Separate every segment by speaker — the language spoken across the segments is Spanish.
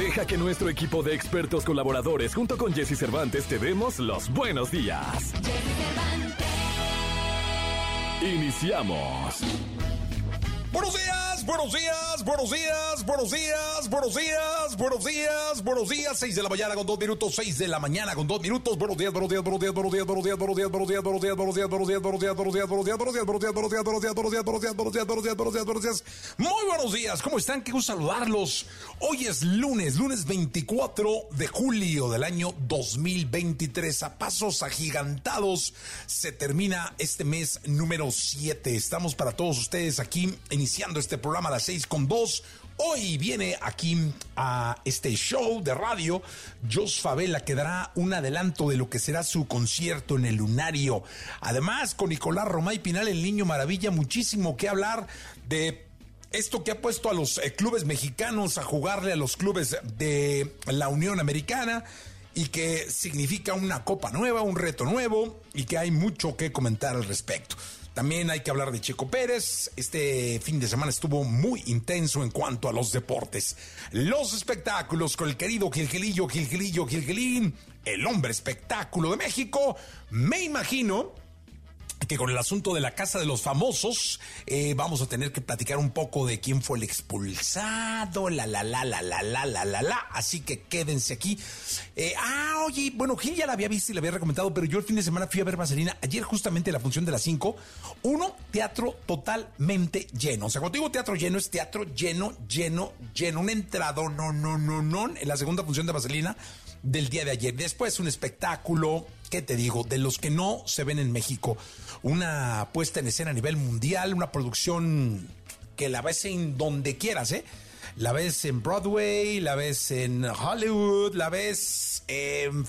Speaker 1: Deja que nuestro equipo de expertos colaboradores junto con Jesse Cervantes te demos los buenos días. Iniciamos.
Speaker 2: Buenos días, buenos días, buenos días, buenos días, buenos días, buenos días, buenos días. Seis de la mañana con dos minutos, seis de la mañana con dos minutos. Buenos días, buenos días, buenos días, buenos días, buenos días, buenos días, buenos días, buenos días, buenos días, buenos días, buenos días, buenos días, buenos días, buenos días, buenos días, buenos días, buenos días, buenos días, buenos días, buenos días, Muy buenos días, ¿cómo están? Gusto saludarlos. Hoy es lunes, lunes 24 de julio del año 2023. A pasos agigantados se termina este mes número 7. Estamos para todos ustedes aquí iniciando este programa a las 6 con 2. Hoy viene aquí a este show de radio Jos Favela que dará un adelanto de lo que será su concierto en el Lunario. Además, con Nicolás Romay Pinal, el niño maravilla, muchísimo que hablar de esto que ha puesto a los eh, clubes mexicanos a jugarle a los clubes de la Unión Americana y que significa una copa nueva, un reto nuevo y que hay mucho que comentar al respecto. También hay que hablar de Checo Pérez. Este fin de semana estuvo muy intenso en cuanto a los deportes. Los espectáculos con el querido Gilgilillo, Gilgilillo, Gilgilín, el hombre espectáculo de México. Me imagino que con el asunto de la casa de los famosos eh, vamos a tener que platicar un poco de quién fue el expulsado, la la la la la la la la la. Así que quédense aquí. Eh, ah, oye, bueno, Gil ya la había visto y la había recomendado, pero yo el fin de semana fui a ver Vaselina. Ayer justamente la función de las 5. Uno, teatro totalmente lleno. O sea, cuando digo teatro lleno, es teatro lleno, lleno, lleno. Un entrado, no, no, no, no. En la segunda función de Vaselina del día de ayer. Después un espectáculo, ¿qué te digo? De los que no se ven en México. Una puesta en escena a nivel mundial, una producción que la ves en donde quieras, ¿eh? La ves en Broadway, la ves en Hollywood, la ves en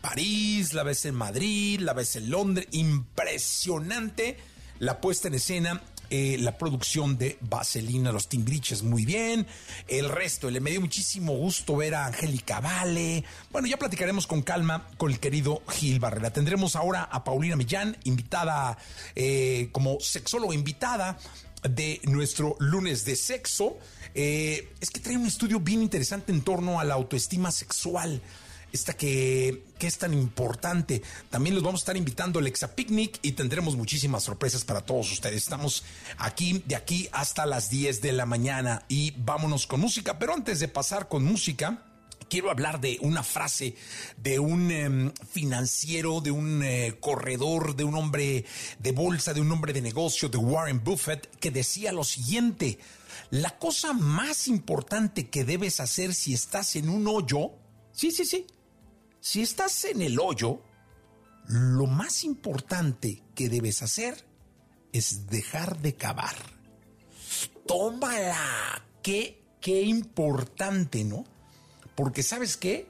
Speaker 2: París, la ves en Madrid, la ves en Londres. Impresionante la puesta en escena eh, la producción de Vaselina, los timbriches muy bien, el resto, le me dio muchísimo gusto ver a Angélica Vale. Bueno, ya platicaremos con calma con el querido Gil Barrera. Tendremos ahora a Paulina Millán, invitada eh, como sexóloga invitada de nuestro lunes de sexo. Eh, es que trae un estudio bien interesante en torno a la autoestima sexual esta que, es tan importante. También los vamos a estar invitando al Exa Picnic y tendremos muchísimas sorpresas para todos ustedes. Estamos aquí, de aquí hasta las 10 de la mañana y vámonos con música. Pero antes de pasar con música, quiero hablar de una frase de un em, financiero, de un eh, corredor, de un hombre de bolsa, de un hombre de negocio, de Warren Buffett, que decía lo siguiente, la cosa más importante que debes hacer si estás en un hoyo, sí, sí, sí, si estás en el hoyo, lo más importante que debes hacer es dejar de cavar. Tómala. Qué, qué importante, ¿no? Porque sabes qué?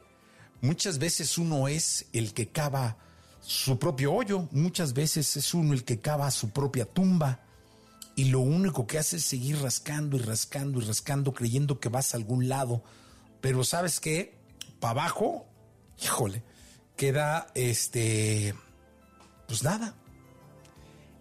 Speaker 2: Muchas veces uno es el que cava su propio hoyo, muchas veces es uno el que cava su propia tumba y lo único que hace es seguir rascando y rascando y rascando creyendo que vas a algún lado. Pero sabes qué? Para abajo híjole, queda este, pues nada.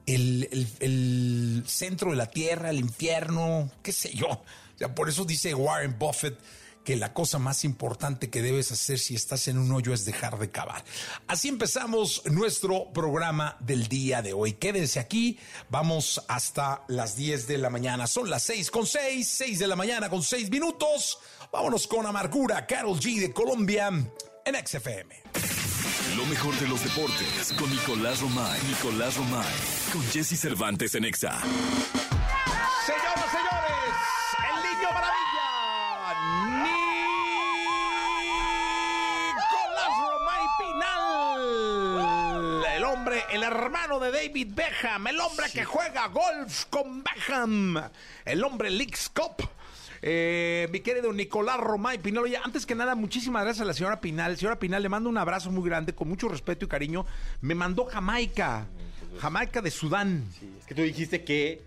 Speaker 2: El, centro de la tierra, el infierno, qué sé yo. O por eso dice Warren Buffett que la cosa más importante que debes hacer si estás en un hoyo es dejar de cavar. Así empezamos nuestro programa del día de hoy. Quédense aquí, vamos hasta las 10 de la mañana. Son las 6 con 6, 6 de la mañana con 6 minutos. Vámonos con Amargura, Carol G de Colombia en XFM.
Speaker 1: Lo mejor de los deportes con Nicolás Romay. Nicolás Romay. Con Jesse Cervantes en Exa.
Speaker 2: Señoras, señores, el niño maravilla. Nicolás Romay Pinal. El hombre, el hermano de David Beckham. El hombre que juega golf con Beckham. El hombre League Cup Eh, mi querido Nicolás Romay Pinal, oye, antes que nada, muchísimas gracias a la señora Pinal. Señora Pinal, le mando un abrazo muy grande, con mucho respeto y cariño. Me mandó Jamaica, Jamaica de Sudán.
Speaker 3: Sí, es que tú dijiste que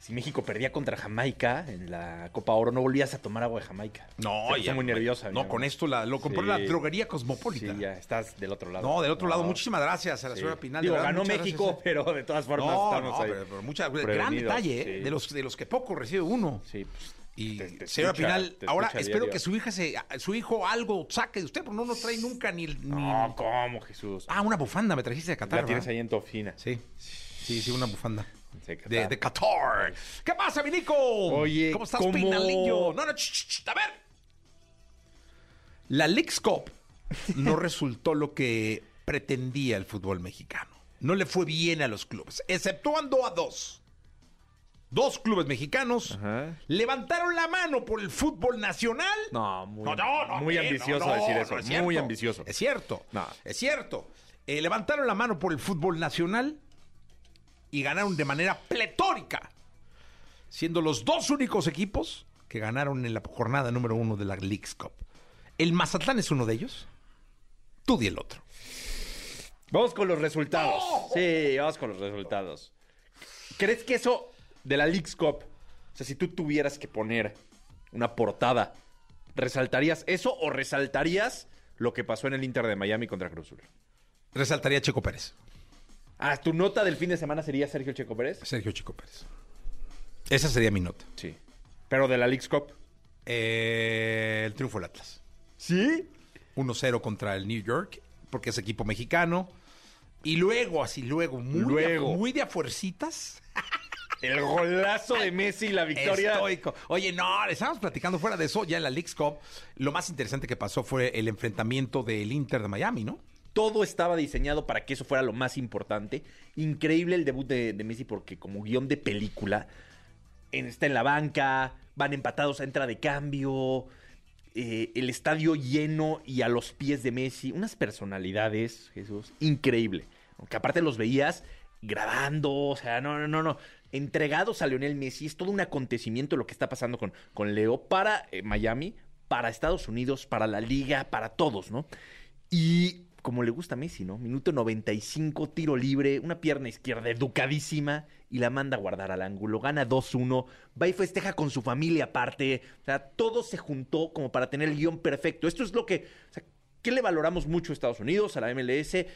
Speaker 3: si México perdía contra Jamaica en la Copa Oro, no volvías a tomar agua de Jamaica.
Speaker 2: No,
Speaker 3: Te puse muy nerviosa.
Speaker 2: No, con esto la- lo compró
Speaker 3: Sí.
Speaker 2: la droguería cosmopolita.
Speaker 3: Sí, ya estás del otro lado.
Speaker 2: No, del otro lado, muchísimas gracias a la
Speaker 3: sí.
Speaker 2: señora Pinal.
Speaker 3: Digo, ganó México,
Speaker 2: gracias.
Speaker 3: pero de todas formas
Speaker 2: No,
Speaker 3: estamos
Speaker 2: no,
Speaker 3: ahí.
Speaker 2: pero, pero mucha- gran detalle, ¿eh?
Speaker 3: sí.
Speaker 2: de, los, de los que poco recibe uno.
Speaker 3: Sí, pues,
Speaker 2: Y
Speaker 3: te- te
Speaker 2: señora
Speaker 3: escucha-
Speaker 2: Pinal, ahora espero
Speaker 3: diario.
Speaker 2: que su hija se, su hijo algo saque de usted, porque no nos trae nunca ni, ni-
Speaker 3: No, ¿cómo, Jesús?
Speaker 2: Ah, una bufanda me trajiste de Qatar.
Speaker 3: la tienes
Speaker 2: ¿verdad?
Speaker 3: ahí en tu oficina.
Speaker 2: Sí, sí, sí, una bufanda.
Speaker 3: Sí, Qatar.
Speaker 2: De, de Qatar. ¿Qué pasa, mi Nico?
Speaker 3: Oye,
Speaker 2: ¿cómo estás,
Speaker 3: ¿cómo-
Speaker 2: Pinalillo? No, no, ch, ch, ch, a ver. La Leagues Cup no resultó lo que pretendía el fútbol mexicano. No le fue bien a los clubes, exceptuando a dos. Dos clubes mexicanos
Speaker 3: Ajá.
Speaker 2: levantaron la mano por el fútbol nacional.
Speaker 3: No, muy,
Speaker 2: No, no, no,
Speaker 3: muy
Speaker 2: eh,
Speaker 3: ambicioso decir eso.
Speaker 2: es
Speaker 3: muy ambicioso.
Speaker 2: Es cierto.
Speaker 3: No.
Speaker 2: Es cierto. Eh, levantaron la mano por el fútbol nacional y ganaron de manera pletórica, siendo los dos únicos equipos que ganaron en la jornada número uno de la Leagues Cup. El Mazatlán es uno de ellos. Tú di el otro.
Speaker 3: Vamos con los resultados. Sí, vamos con los resultados. ¿Crees que eso de la Leagues Cup, o sea, si tú tuvieras que poner una portada, ¿resaltarías eso o resaltarías lo que pasó en el Inter de Miami contra Cruz Azul?
Speaker 2: Resaltaría Checo Pérez.
Speaker 3: Ah, ¿tu nota del fin de semana sería Sergio Checo Pérez?
Speaker 2: Sergio Checo Pérez. Esa sería mi nota.
Speaker 3: Sí. Pero de la Leagues Cup.
Speaker 2: Eh, el triunfo del Atlas.
Speaker 3: ¿Sí?
Speaker 2: 1-0 contra el New York, porque es equipo mexicano. Y luego, así luego, muy,
Speaker 3: Luego.
Speaker 2: De, muy de a fuercitas.
Speaker 3: El golazo de Messi y la victoria.
Speaker 2: Estoico. Oye, no, estábamos platicando fuera de eso, ya en la Leagues Cup. Lo más interesante que pasó fue el enfrentamiento del Inter de Miami, ¿no?
Speaker 3: Todo estaba diseñado para que eso fuera lo más importante. Increíble el debut de, de Messi porque como guion de película, en- está en la banca, van empatados a entra de cambio, eh, el estadio lleno y a los pies de Messi. Unas personalidades, Jesús, increíble. Aunque aparte los veías grabando, o sea, no, no, no, no. Entregados a Lionel Messi, es todo un acontecimiento lo que está pasando con, con Leo para eh, Miami, para Estados Unidos, para la liga, para todos, ¿no? Y como le gusta a Messi, ¿no? Minuto 95, tiro libre, una pierna izquierda educadísima y la manda a guardar al ángulo. Gana 2-1, va y festeja con su familia aparte. O sea, todo se juntó como para tener el guion perfecto. Esto es lo que... O ¿Qué le valoramos mucho a Estados Unidos, a la MLS?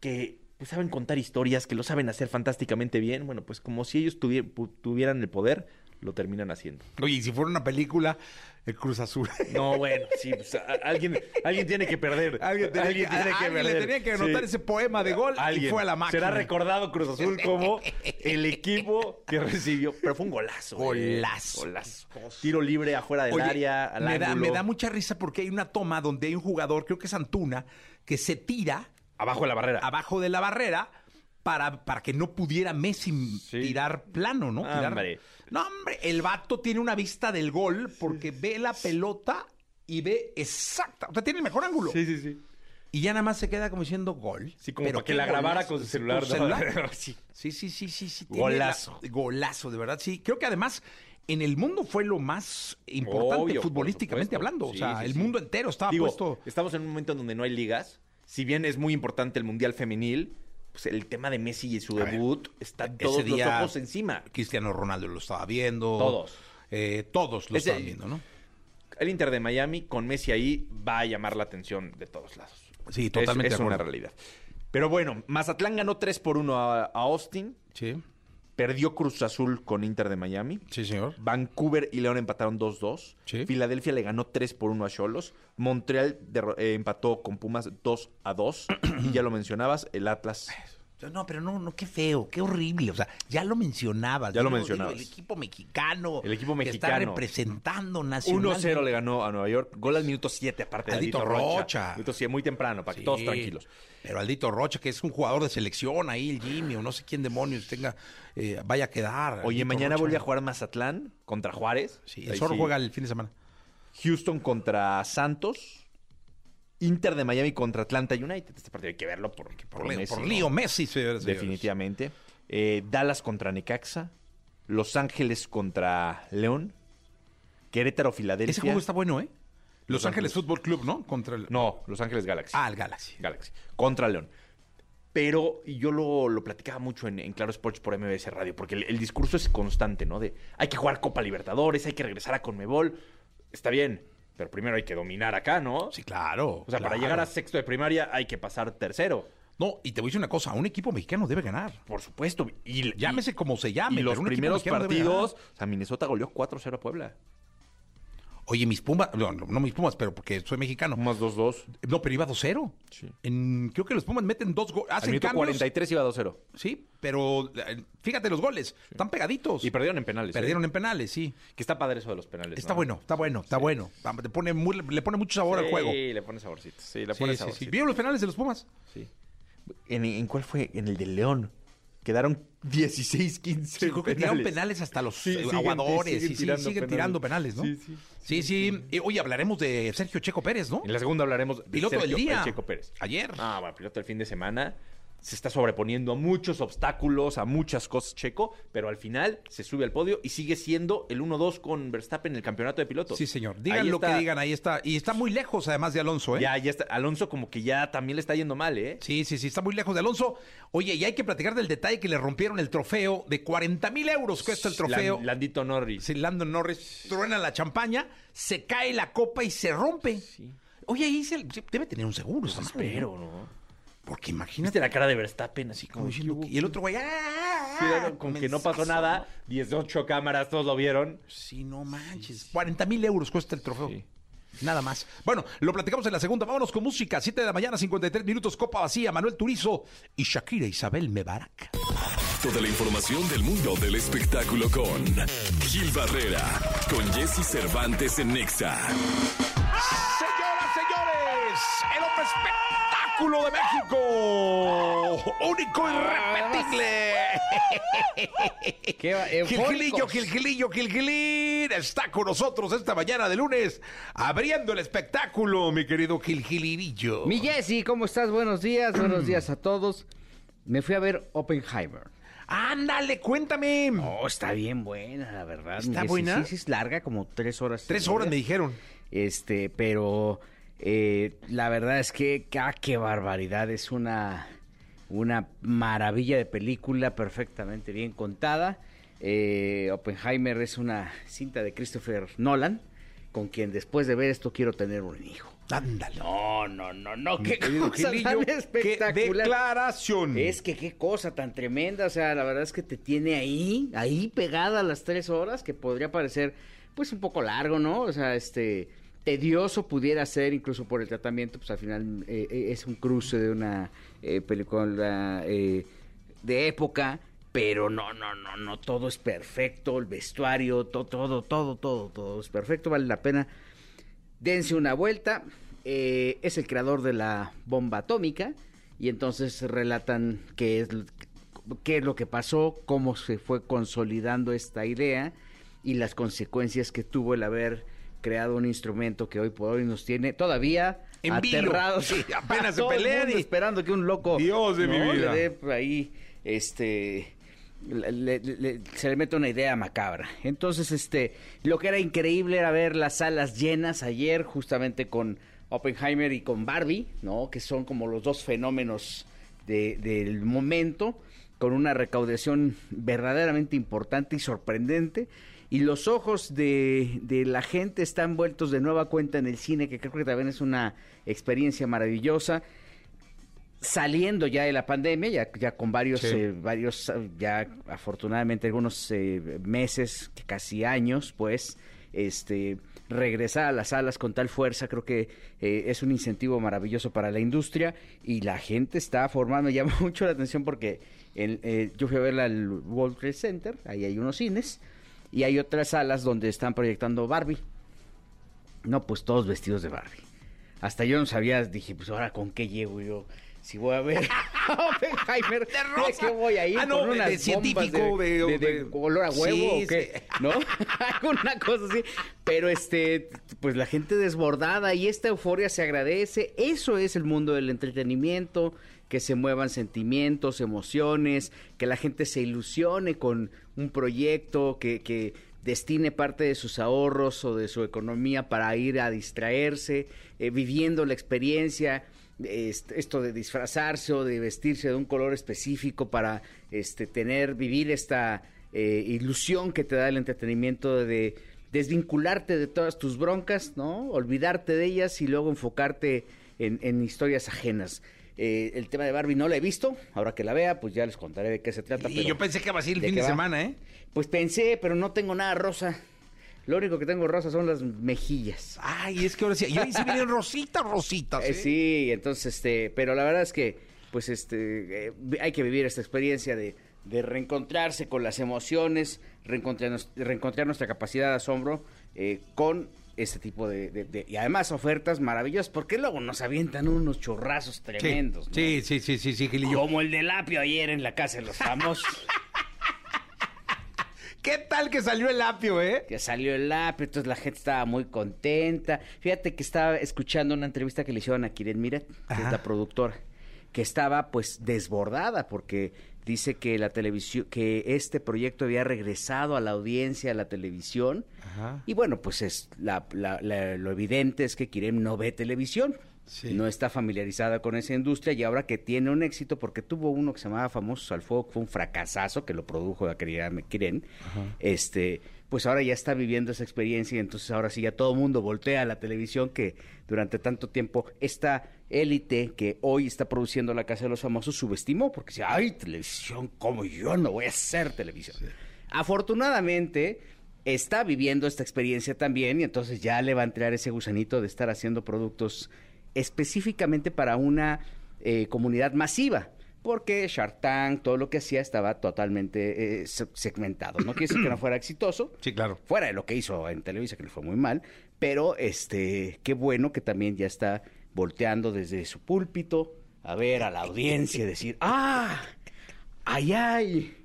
Speaker 3: Que pues, saben contar historias, que lo saben hacer fantásticamente bien. Bueno, pues como si ellos tuvieran el poder, lo terminan haciendo.
Speaker 2: Oye, y si fuera una película, el Cruz Azul.
Speaker 3: No, bueno, sí, pues, a- alguien, alguien tiene que perder.
Speaker 2: Alguien tenía que- a alguien le tenía que anotar ese poema de gol y fue a la máquina.
Speaker 3: Será recordado Cruz Azul como el equipo que recibió. Pero fue un golazo. eh.
Speaker 2: Golazo.
Speaker 3: Golazo. Tiro libre afuera del
Speaker 2: Oye,
Speaker 3: área, al
Speaker 2: me, da, me da mucha risa porque hay una toma donde hay un jugador, creo que es Antuna, que se tira
Speaker 3: Abajo de la barrera.
Speaker 2: abajo de la barrera para, para que no pudiera Messi
Speaker 3: Sí.
Speaker 2: tirar plano, ¿no? Tirar-
Speaker 3: Hombre.
Speaker 2: No, hombre, el vato tiene una vista del gol porque ve la pelota y ve exacta, o sea, tiene el mejor ángulo.
Speaker 3: Sí, sí, sí.
Speaker 2: Y ya nada más se queda como diciendo gol.
Speaker 3: Sí, como
Speaker 2: Pero
Speaker 3: para que la grabara
Speaker 2: golazo.
Speaker 3: con su celular.
Speaker 2: Con
Speaker 3: ¿no?
Speaker 2: celular.
Speaker 3: sí.
Speaker 2: Sí, sí, sí, sí,
Speaker 3: Golazo.
Speaker 2: la- golazo, de verdad, sí. Creo que además en el mundo fue lo más importante
Speaker 3: Obvio,
Speaker 2: futbolísticamente hablando. o sea,
Speaker 3: sí,
Speaker 2: el mundo entero estaba
Speaker 3: Digo,
Speaker 2: puesto.
Speaker 3: estamos en un momento en donde no hay ligas. Si bien es muy importante el Mundial Femenil, pues el tema de Messi y su
Speaker 2: A ver,
Speaker 3: debut está todos los ojos encima.
Speaker 2: Cristiano Ronaldo lo estaba viendo.
Speaker 3: Todos.
Speaker 2: Eh, todos lo
Speaker 3: Ese-
Speaker 2: estaban viendo, ¿no?
Speaker 3: El Inter de Miami con Messi ahí va a llamar la atención de todos lados.
Speaker 2: Sí,
Speaker 3: Es-
Speaker 2: totalmente
Speaker 3: Es, una realidad. Pero bueno, Mazatlán ganó 3 por 1 a, a Austin.
Speaker 2: Sí,
Speaker 3: Perdió Cruz Azul con Inter de Miami.
Speaker 2: sí, señor.
Speaker 3: Vancouver y León empataron 2-2.
Speaker 2: Sí.
Speaker 3: Filadelfia le ganó 3 por 1 a Cholos. Montreal eh, empató con Pumas 2 a 2. y ya lo mencionabas, el Atlas.
Speaker 2: No, pero no, no, qué feo, qué horrible. O sea, ya lo mencionabas.
Speaker 3: Ya lo
Speaker 2: Digo,
Speaker 3: mencionabas.
Speaker 2: digo, el equipo mexicano.
Speaker 3: El equipo
Speaker 2: Que está
Speaker 3: mexicano.
Speaker 2: representando nacional.
Speaker 3: 1-0 le ganó a Nueva York. Gol al minuto 7, aparte de
Speaker 2: Aldito
Speaker 3: Aldito Rocha.
Speaker 2: Rocha.
Speaker 3: Minuto 7, muy temprano, para que todos tranquilos.
Speaker 2: Pero Aldito Rocha, que es un jugador de selección ahí, el Jimmy, o no sé quién demonios tenga, eh, vaya a quedar.
Speaker 3: Oye,
Speaker 2: Aldito
Speaker 3: mañana
Speaker 2: Rocha.
Speaker 3: vuelve a jugar Mazatlán contra Juárez.
Speaker 2: Sí, el Zorro
Speaker 3: sí.
Speaker 2: juega el fin de semana.
Speaker 3: Houston contra Santos. Inter de Miami contra Atlanta United. Este partido hay que verlo por,
Speaker 2: Por,
Speaker 3: por
Speaker 2: Leo-
Speaker 3: Messi,
Speaker 2: por
Speaker 3: ¿no?
Speaker 2: Leo Messi, señores, señores.
Speaker 3: Definitivamente. Eh, Dallas contra Necaxa. Los Ángeles contra León. Querétaro, Filadelfia.
Speaker 2: Ese juego está bueno, ¿eh? Los,
Speaker 3: Los
Speaker 2: Ángeles
Speaker 3: Ángeles.
Speaker 2: Fútbol Club, ¿no? Contra el...
Speaker 3: No, Los Ángeles Galaxy.
Speaker 2: Ah, el Galaxy.
Speaker 3: Galaxy. Contra León. Pero y yo lo, lo platicaba mucho en, en Claro Sports por MBS Radio, porque el, el discurso es constante, ¿no? De hay que jugar Copa Libertadores, hay que regresar a Conmebol. Está bien, pero primero hay que dominar acá, ¿no?
Speaker 2: Sí, claro.
Speaker 3: O sea, para llegar a sexto de primaria hay que pasar tercero.
Speaker 2: No, y te voy a decir una cosa, un equipo mexicano debe ganar.
Speaker 3: Por supuesto. Y,
Speaker 2: Llámese
Speaker 3: y-
Speaker 2: como se llame,
Speaker 3: Y los
Speaker 2: pero un equipo
Speaker 3: primeros partidos, o sea, Minnesota goleó 4-0 a Puebla.
Speaker 2: Oye, mis Pumas, no, no, mis Pumas, pero porque soy mexicano.
Speaker 3: Más 2-2.
Speaker 2: No, pero iba 2-0.
Speaker 3: Sí.
Speaker 2: En- Creo que los Pumas meten dos goles. Hacen cambios.
Speaker 3: 43 iba 2-0.
Speaker 2: Sí, pero eh, fíjate los goles. Están pegaditos.
Speaker 3: Y perdieron en penales. ¿eh?
Speaker 2: Perdieron en penales, sí.
Speaker 3: Que está padre eso de los penales.
Speaker 2: Está
Speaker 3: ¿no?
Speaker 2: bueno, está bueno, está bueno. Le pone, muy- le pone mucho sabor al juego.
Speaker 3: Sí, le pone saborcito. Sí, le
Speaker 2: Sí,
Speaker 3: pone
Speaker 2: sí, sí.
Speaker 3: saborcito.
Speaker 2: ¿Vieron los penales de los Pumas?
Speaker 3: Sí. ¿En, en cuál fue? En el del León. Quedaron 16-15.
Speaker 2: Sí, creo que tiraron penales hasta los
Speaker 3: Sí,
Speaker 2: eh,
Speaker 3: siguen-
Speaker 2: aguadores.
Speaker 3: siguen
Speaker 2: y sí,
Speaker 3: tirando
Speaker 2: siguen
Speaker 3: penales.
Speaker 2: tirando penales, ¿no?
Speaker 3: Sí, sí.
Speaker 2: Sí, sí. Y, oye, hablaremos de Sergio Checo Pérez, ¿no?
Speaker 3: En la segunda hablaremos de
Speaker 2: Piloto del
Speaker 3: Sergio
Speaker 2: día.
Speaker 3: El Checo Pérez.
Speaker 2: Ayer.
Speaker 3: Ah, bueno, piloto del fin de semana. Se está sobreponiendo a muchos obstáculos, a muchas cosas Checo, pero al final se sube al podio y sigue siendo el 1-2 con Verstappen en el campeonato de pilotos.
Speaker 2: Sí, señor. Digan
Speaker 3: Ahí
Speaker 2: lo
Speaker 3: está.
Speaker 2: que digan, ahí está. Y está muy lejos, además, de Alonso, ¿eh?
Speaker 3: Ya, ya está. Alonso como que ya también le está yendo mal, ¿eh?
Speaker 2: Sí, sí, sí, está muy lejos de Alonso. Oye, y hay que platicar del detalle que le rompieron el trofeo de 40 mil euros cuesta el trofeo.
Speaker 3: Lan- Landito Norris.
Speaker 2: Sí, Landon Norris truena la champaña, se cae la copa y se rompe. Oye, ahí se- debe tener un seguro, madre,
Speaker 3: Espero,
Speaker 2: ¿no? Porque imagínate.
Speaker 3: ¿Viste la cara de Verstappen? Así
Speaker 2: como diciendo que- y el otro güey, ¡ah!
Speaker 3: Sí, era como que no pasó
Speaker 2: mensazo,
Speaker 3: nada. 18 cámaras, todos lo vieron.
Speaker 2: Sí, no manches. 40 mil euros cuesta el trofeo.
Speaker 3: Sí.
Speaker 2: Nada más. Bueno, lo platicamos en la segunda. Vámonos con música. 7 de la mañana, 53 minutos, Copa Vacía, Manuel Turizo y Shakira Isabel Mebarak.
Speaker 1: Toda la información del mundo del espectáculo con Gil Barrera, con Jesse Cervantes en Nexa.
Speaker 2: Señoras, señores, el hombre espectáculo de México. Único irrepetible.
Speaker 4: Qué.
Speaker 2: Gilgilillo, Gilgilillo, Gilgilín está con nosotros esta mañana de lunes, abriendo el espectáculo, mi querido Gilgilirillo.
Speaker 4: Mi Jessy, ¿cómo estás? Buenos días, buenos días a todos. Me fui a ver Oppenheimer.
Speaker 2: Ándale, cuéntame.
Speaker 4: Oh, está bien buena, la verdad.
Speaker 2: ¿Está buena?
Speaker 4: Sí, sí, es larga, como tres horas.
Speaker 2: Tres horas me dijeron.
Speaker 4: Este, pero eh, la verdad es que, ah, qué barbaridad. Es una, una maravilla de película, perfectamente bien contada. Eh, Oppenheimer es una cinta de Christopher Nolan, con quien después de ver esto quiero tener un hijo.
Speaker 2: Ándale.
Speaker 4: No, no, no, no, qué cosa
Speaker 2: Gilillo,
Speaker 4: tan
Speaker 2: qué
Speaker 4: espectacular.
Speaker 2: declaración.
Speaker 4: Es que qué cosa tan tremenda, o sea, la verdad es que te tiene ahí, ahí pegada a las tres horas, que podría parecer, pues, un poco largo, ¿no? O sea, este, tedioso pudiera ser, incluso por el tratamiento, pues al final eh, eh, es un cruce de una eh, película eh, de época, pero no, no, no, no, todo es perfecto, el vestuario, todo, todo, todo, todo, todo es perfecto, vale la pena dense una vuelta. es el creador de la bomba atómica y entonces relatan qué es, qué es lo que pasó, cómo se fue consolidando esta idea y las consecuencias que tuvo el haber creado un instrumento que hoy por hoy nos tiene todavía
Speaker 2: En
Speaker 4: aterrados.
Speaker 2: Sí, apenas se pelean y-
Speaker 4: esperando que un loco
Speaker 2: Dios de mi vida.
Speaker 4: le dé por ahí este le- se le mete una idea macabra. Entonces, este, lo que era increíble era ver las salas llenas ayer, justamente con Oppenheimer y con Barbie, ¿no? Que son como los dos fenómenos de- del momento, con una recaudación verdaderamente importante y sorprendente. Y los ojos de, de la gente están vueltos de nueva cuenta en el cine, que creo que también es una experiencia maravillosa saliendo ya de la pandemia, ya, ya con varios,
Speaker 2: Sí.
Speaker 4: eh, varios, ya afortunadamente algunos eh, meses, casi años, pues, este, regresar a las salas con tal fuerza, creo que eh, es un incentivo maravilloso para la industria y la gente está formando, llama mucho la atención porque el, eh, yo fui a verla al World Trade Center, ahí hay unos cines, y hay otras salas donde están proyectando Barbie. No, pues todos vestidos de Barbie. Hasta yo no sabía, dije, pues ahora con qué llego yo. Si voy a ver a Oppenheimer,
Speaker 2: De rosa.
Speaker 4: ¿de qué voy a ir?
Speaker 2: Ah, no,
Speaker 4: ¿Con
Speaker 2: de-
Speaker 4: unas
Speaker 2: de científico, de-
Speaker 4: de, de-
Speaker 2: de-
Speaker 4: de color a huevo
Speaker 2: Sí,
Speaker 4: o qué?
Speaker 2: sí.
Speaker 4: ¿No? Alguna cosa así. Pero este, pues la gente desbordada y esta euforia se agradece. Eso es el mundo del entretenimiento, que se muevan sentimientos, emociones, que la gente se ilusione con un proyecto, que, destine parte de sus ahorros o de su economía para ir a distraerse, eh, viviendo la experiencia, este, esto de disfrazarse o de vestirse de un color específico para este, tener, vivir esta eh, ilusión que te da el entretenimiento de desvincularte de todas tus broncas, ¿no? Olvidarte de ellas y luego enfocarte en, historias ajenas. Eh, el tema de Barbie no la he visto, ahora que la vea, pues ya les contaré de qué se trata.
Speaker 2: Y yo pensé que iba a ser el fin de semana, ¿eh?
Speaker 4: Pues pensé, pero no tengo nada rosa. Lo único que tengo rosa son las mejillas.
Speaker 2: Ay, es que ahora sí, y ahí sí vienen rositas, rositas.
Speaker 4: Eh, ¿eh? sí, entonces, este, pero la verdad es que, pues, este, hay que vivir esta experiencia de, de reencontrarse con las emociones, reencontrar, reencontrar nuestra capacidad de asombro con este tipo de, y además ofertas maravillosas porque luego nos avientan unos chorrazos tremendos
Speaker 2: sí, sí, sí, sí, sí,
Speaker 4: como el del apio ayer en la casa de los famosos
Speaker 2: ¿Qué tal que salió el apio, eh?
Speaker 4: Que salió el apio, entonces la gente estaba muy contenta. Fíjate que estaba escuchando una entrevista que le hicieron a Kiren Miret, que es la productora, que estaba pues desbordada porque dice que la televisión, que este proyecto había regresado a la audiencia, a la televisión. Y bueno, pues es lo evidente es que Kirem no ve televisión. No está familiarizada con esa industria y ahora que tiene un éxito, porque tuvo uno que se llamaba Famosos al Fuego, que fue un fracasazo que lo produjo la querida Kiren, este, pues ahora ya está viviendo esa experiencia y entonces ahora sí ya todo el mundo voltea a la televisión que durante tanto tiempo esta élite que hoy está produciendo La Casa de los Famosos subestimó porque decía, ay, televisión, como yo no voy a hacer televisión. Afortunadamente está viviendo esta experiencia también y entonces ya le va a entrar ese gusanito de estar haciendo productos específicamente para una eh, comunidad masiva porque Shark Tank, todo lo que hacía estaba totalmente eh, segmentado. No quiere decir que no fuera exitoso.
Speaker 2: Sí, claro.
Speaker 4: Fuera de lo que hizo en Televisa, que le fue muy mal. Pero este, qué bueno que también ya está volteando desde su púlpito a ver a la audiencia y decir, ¡ah! ¡Ay, hay!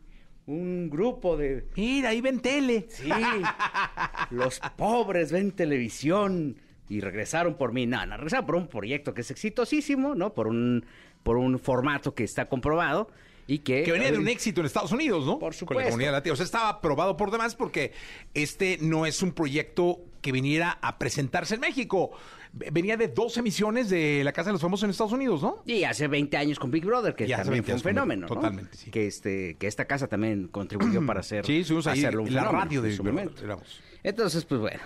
Speaker 4: Un grupo de...
Speaker 2: Mira, ahí ven tele.
Speaker 4: Sí. los pobres ven televisión y regresaron por mí. No, no, regresaron por un proyecto que es exitosísimo, ¿no? Por un por un formato que está comprobado y que...
Speaker 2: Que venía de un éxito en Estados Unidos, ¿no?
Speaker 4: Por supuesto.
Speaker 2: Con la comunidad latina. O sea, estaba probado por demás porque este no es un proyecto que viniera a presentarse en México. Venía de dos emisiones de La Casa de los Famosos en Estados Unidos, ¿no?
Speaker 4: Y hace 20 años con Big Brother, que también fue un fenómeno,
Speaker 2: ¿no? Totalmente, sí.
Speaker 4: Que, este, que esta casa también contribuyó para hacer,
Speaker 2: sí, ahí hacerlo un la radio de
Speaker 4: su momento. Entonces, pues bueno.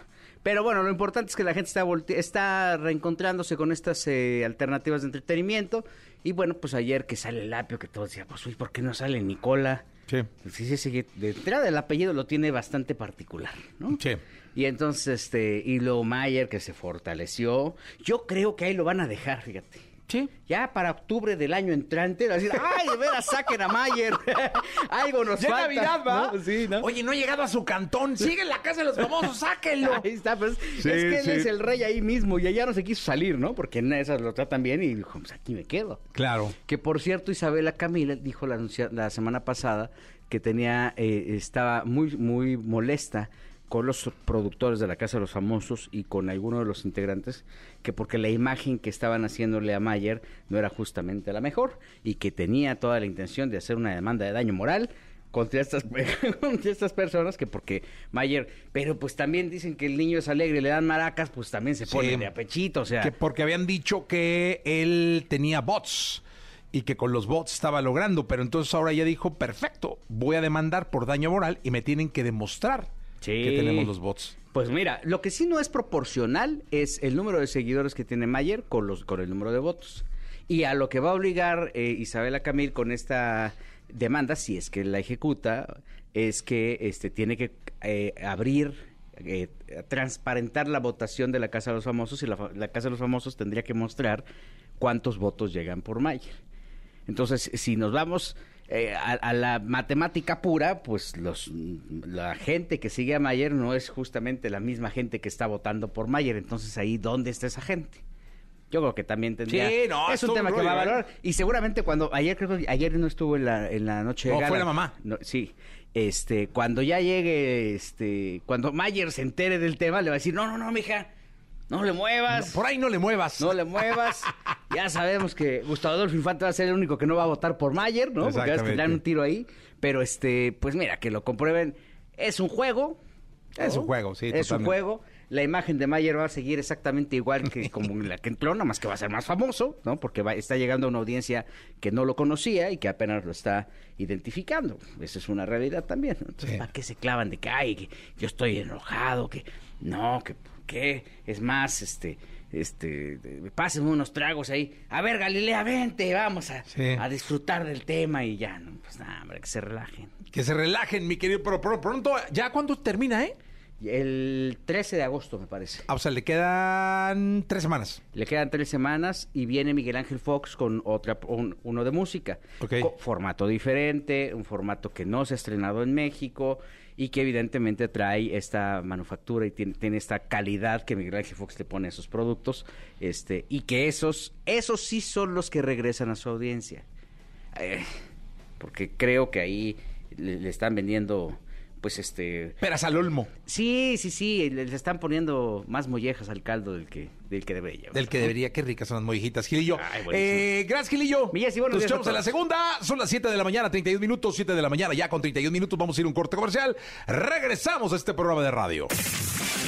Speaker 4: Pero bueno, lo importante es que la gente está, está reencontrándose con estas eh, alternativas de entretenimiento y bueno, pues ayer que sale el apio, que todos decían, pues, uy, ¿por qué no sale Nicola?
Speaker 2: Sí.
Speaker 4: Sí, sí, sí. De entrada, el apellido lo tiene bastante particular, ¿no?
Speaker 2: Sí.
Speaker 4: Y entonces, este, y lo Mayer, que se fortaleció. Yo creo que ahí lo van a dejar, fíjate.
Speaker 2: Sí.
Speaker 4: Ya para octubre del año entrante, decir, ay, de veras, saquen a Mayer. Algo nos
Speaker 2: ya
Speaker 4: falta.
Speaker 2: Navidad, ¿va?
Speaker 4: Sí, ¿no?
Speaker 2: Oye, no ha llegado a su cantón. Sigue en la casa de los famosos, sáquenlo.
Speaker 4: Ahí está, pues. es que él es el rey ahí mismo y allá no se quiso salir, ¿no? Porque en esas lo tratan bien y dijo, pues aquí me quedo.
Speaker 2: Claro.
Speaker 4: Que por cierto, Isabela Camila dijo la, la semana pasada que tenía, eh, estaba muy, muy molesta con los productores de la Casa de los Famosos y con algunos de los integrantes, que porque la imagen que estaban haciéndole a Mayer no era justamente la mejor y que tenía toda la intención de hacer una demanda de daño moral contra estas, contra estas personas, que porque Mayer, pero pues también dicen que el niño es alegre, le dan maracas, pues también se pone de apechito, o sea.
Speaker 2: Que porque habían dicho que él tenía bots y que con los bots estaba logrando, pero entonces ahora ya dijo, perfecto, voy a demandar por daño moral y me tienen que demostrar que tenemos los bots.
Speaker 4: Pues mira, lo que sí no es proporcional es el número de seguidores que tiene Mayer con, los, con el número de votos. Y a lo que va a obligar eh, Isabela Camil con esta demanda, si es que la ejecuta, es que este tiene que eh, abrir, eh, transparentar la votación de la Casa de los Famosos y la, la Casa de los Famosos tendría que mostrar cuántos votos llegan por Mayer. Entonces, si nos vamos eh, a, la matemática pura, pues los la gente que sigue a Mayer no es justamente la misma gente que está votando por Mayer. Entonces ahí, ¿dónde está esa gente? Yo creo que también tendría.
Speaker 2: Sí, no,
Speaker 4: es un tema que va a valorar. Y seguramente cuando ayer creo que ayer no estuvo en la, en la noche de
Speaker 2: no, fue la mamá.
Speaker 4: sí. Este, cuando ya llegue, este, cuando Mayer se entere del tema, le va a decir, no, no, no, mija, no le muevas.
Speaker 2: por ahí no le muevas.
Speaker 4: No le muevas. ya sabemos que Gustavo Adolfo Infante va a ser el único que no va a votar por Mayer, ¿no? Porque a un tiro ahí. Pero este, pues mira, que lo comprueben. Es un juego.
Speaker 2: Es
Speaker 4: ¿no?
Speaker 2: un juego, sí,
Speaker 4: Es un juego. La imagen de Mayer va a seguir exactamente igual que como la que entró, nada más que va a ser más famoso, ¿no? Porque va- está llegando a una audiencia que no lo conocía y que apenas lo está identificando. Esa es una realidad también. ¿no? Entonces,
Speaker 2: Sí.
Speaker 4: ¿para qué se clavan de que, ay, que yo estoy enojado, que no, que por qué? Es más, este, este, pásenme unos tragos ahí. A ver, Galilea, vente, vamos a,
Speaker 2: Sí.
Speaker 4: a disfrutar del tema y ya, no, pues nada, hombre, que se relajen.
Speaker 2: Que se relajen, mi querido, pero, pero pronto, ¿ya cuándo termina, eh?
Speaker 4: El 13 de agosto, me parece.
Speaker 2: Ah, o sea, le quedan tres semanas.
Speaker 4: Le quedan tres semanas y viene Miguel Ángel Fox con otra un- uno de música.
Speaker 2: Ok.
Speaker 4: Co- formato diferente, un formato que no se ha estrenado en México y que evidentemente trae esta manufactura y tiene, tiene esta calidad que Miguel Ángel Fox le pone a sus productos, este, y que esos, esos sí son los que regresan a su audiencia. Eh, porque creo que ahí le, le están vendiendo, pues este,
Speaker 2: Peras al olmo.
Speaker 4: sí, sí, sí, le, le están poniendo más mollejas al caldo del que, del que debería.
Speaker 2: Del que debería, qué ricas son las mollejitas, Gilillo.
Speaker 4: Ay,
Speaker 2: eh, gracias, Gilillo.
Speaker 4: Mi Jessy, buenos
Speaker 2: Nos
Speaker 4: días a
Speaker 2: echamos en la segunda. Son las 7 de la mañana, 31 minutos, 7 de la mañana. Ya con 31 minutos vamos a ir a un corte comercial. Regresamos a este programa de radio.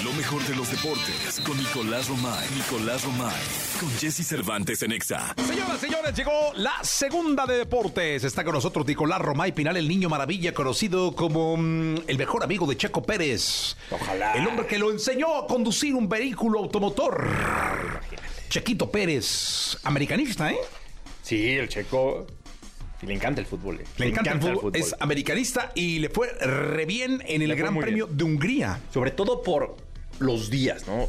Speaker 1: Lo mejor de los deportes con Nicolás Romay. Nicolás Romay. Con Jesse Cervantes en Exa.
Speaker 2: Señoras, señores, llegó la segunda de deportes. Está con nosotros Nicolás Romay Pinal, el niño maravilla, conocido como mm, el mejor amigo de Checo Pérez.
Speaker 3: Ojalá.
Speaker 2: El hombre que lo enseñó a conducir un vehículo automotor. Chequito Pérez, americanista, ¿eh?
Speaker 3: Sí, el checo. Y le encanta el fútbol. eh.
Speaker 2: Le encanta, el, fútbol. Es americanista y le fue re bien en el Gran Premio de Hungría.
Speaker 3: Sobre todo por los días, ¿no?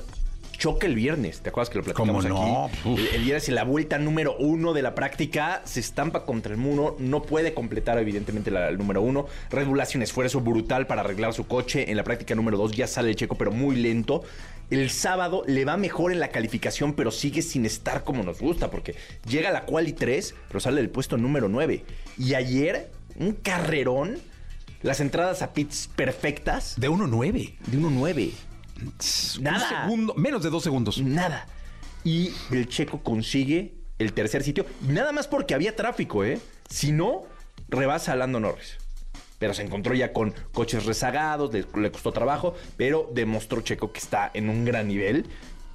Speaker 3: Choca el viernes, ¿te acuerdas que lo platicamos
Speaker 2: ¿Cómo no?
Speaker 3: aquí?
Speaker 2: Uf.
Speaker 3: El viernes en la vuelta número uno de la práctica se estampa contra el muro, no puede completar evidentemente la, el número uno. Red Bull hace un esfuerzo brutal para arreglar su coche. En la práctica número dos ya sale el checo, pero muy lento. El sábado le va mejor en la calificación, pero sigue sin estar como nos gusta, porque llega a la quali 3, pero sale del puesto número 9. Y ayer, un carrerón, las entradas a pits perfectas
Speaker 2: De 1.9.
Speaker 3: de 1.9. Nada.
Speaker 2: Un segundo, menos de dos segundos.
Speaker 3: Nada. Y el checo consigue el tercer sitio. Y nada más porque había tráfico, ¿eh? Si no, rebasa a Lando Norris. Pero se encontró ya con coches rezagados, le, le costó trabajo, pero demostró Checo que está en un gran nivel,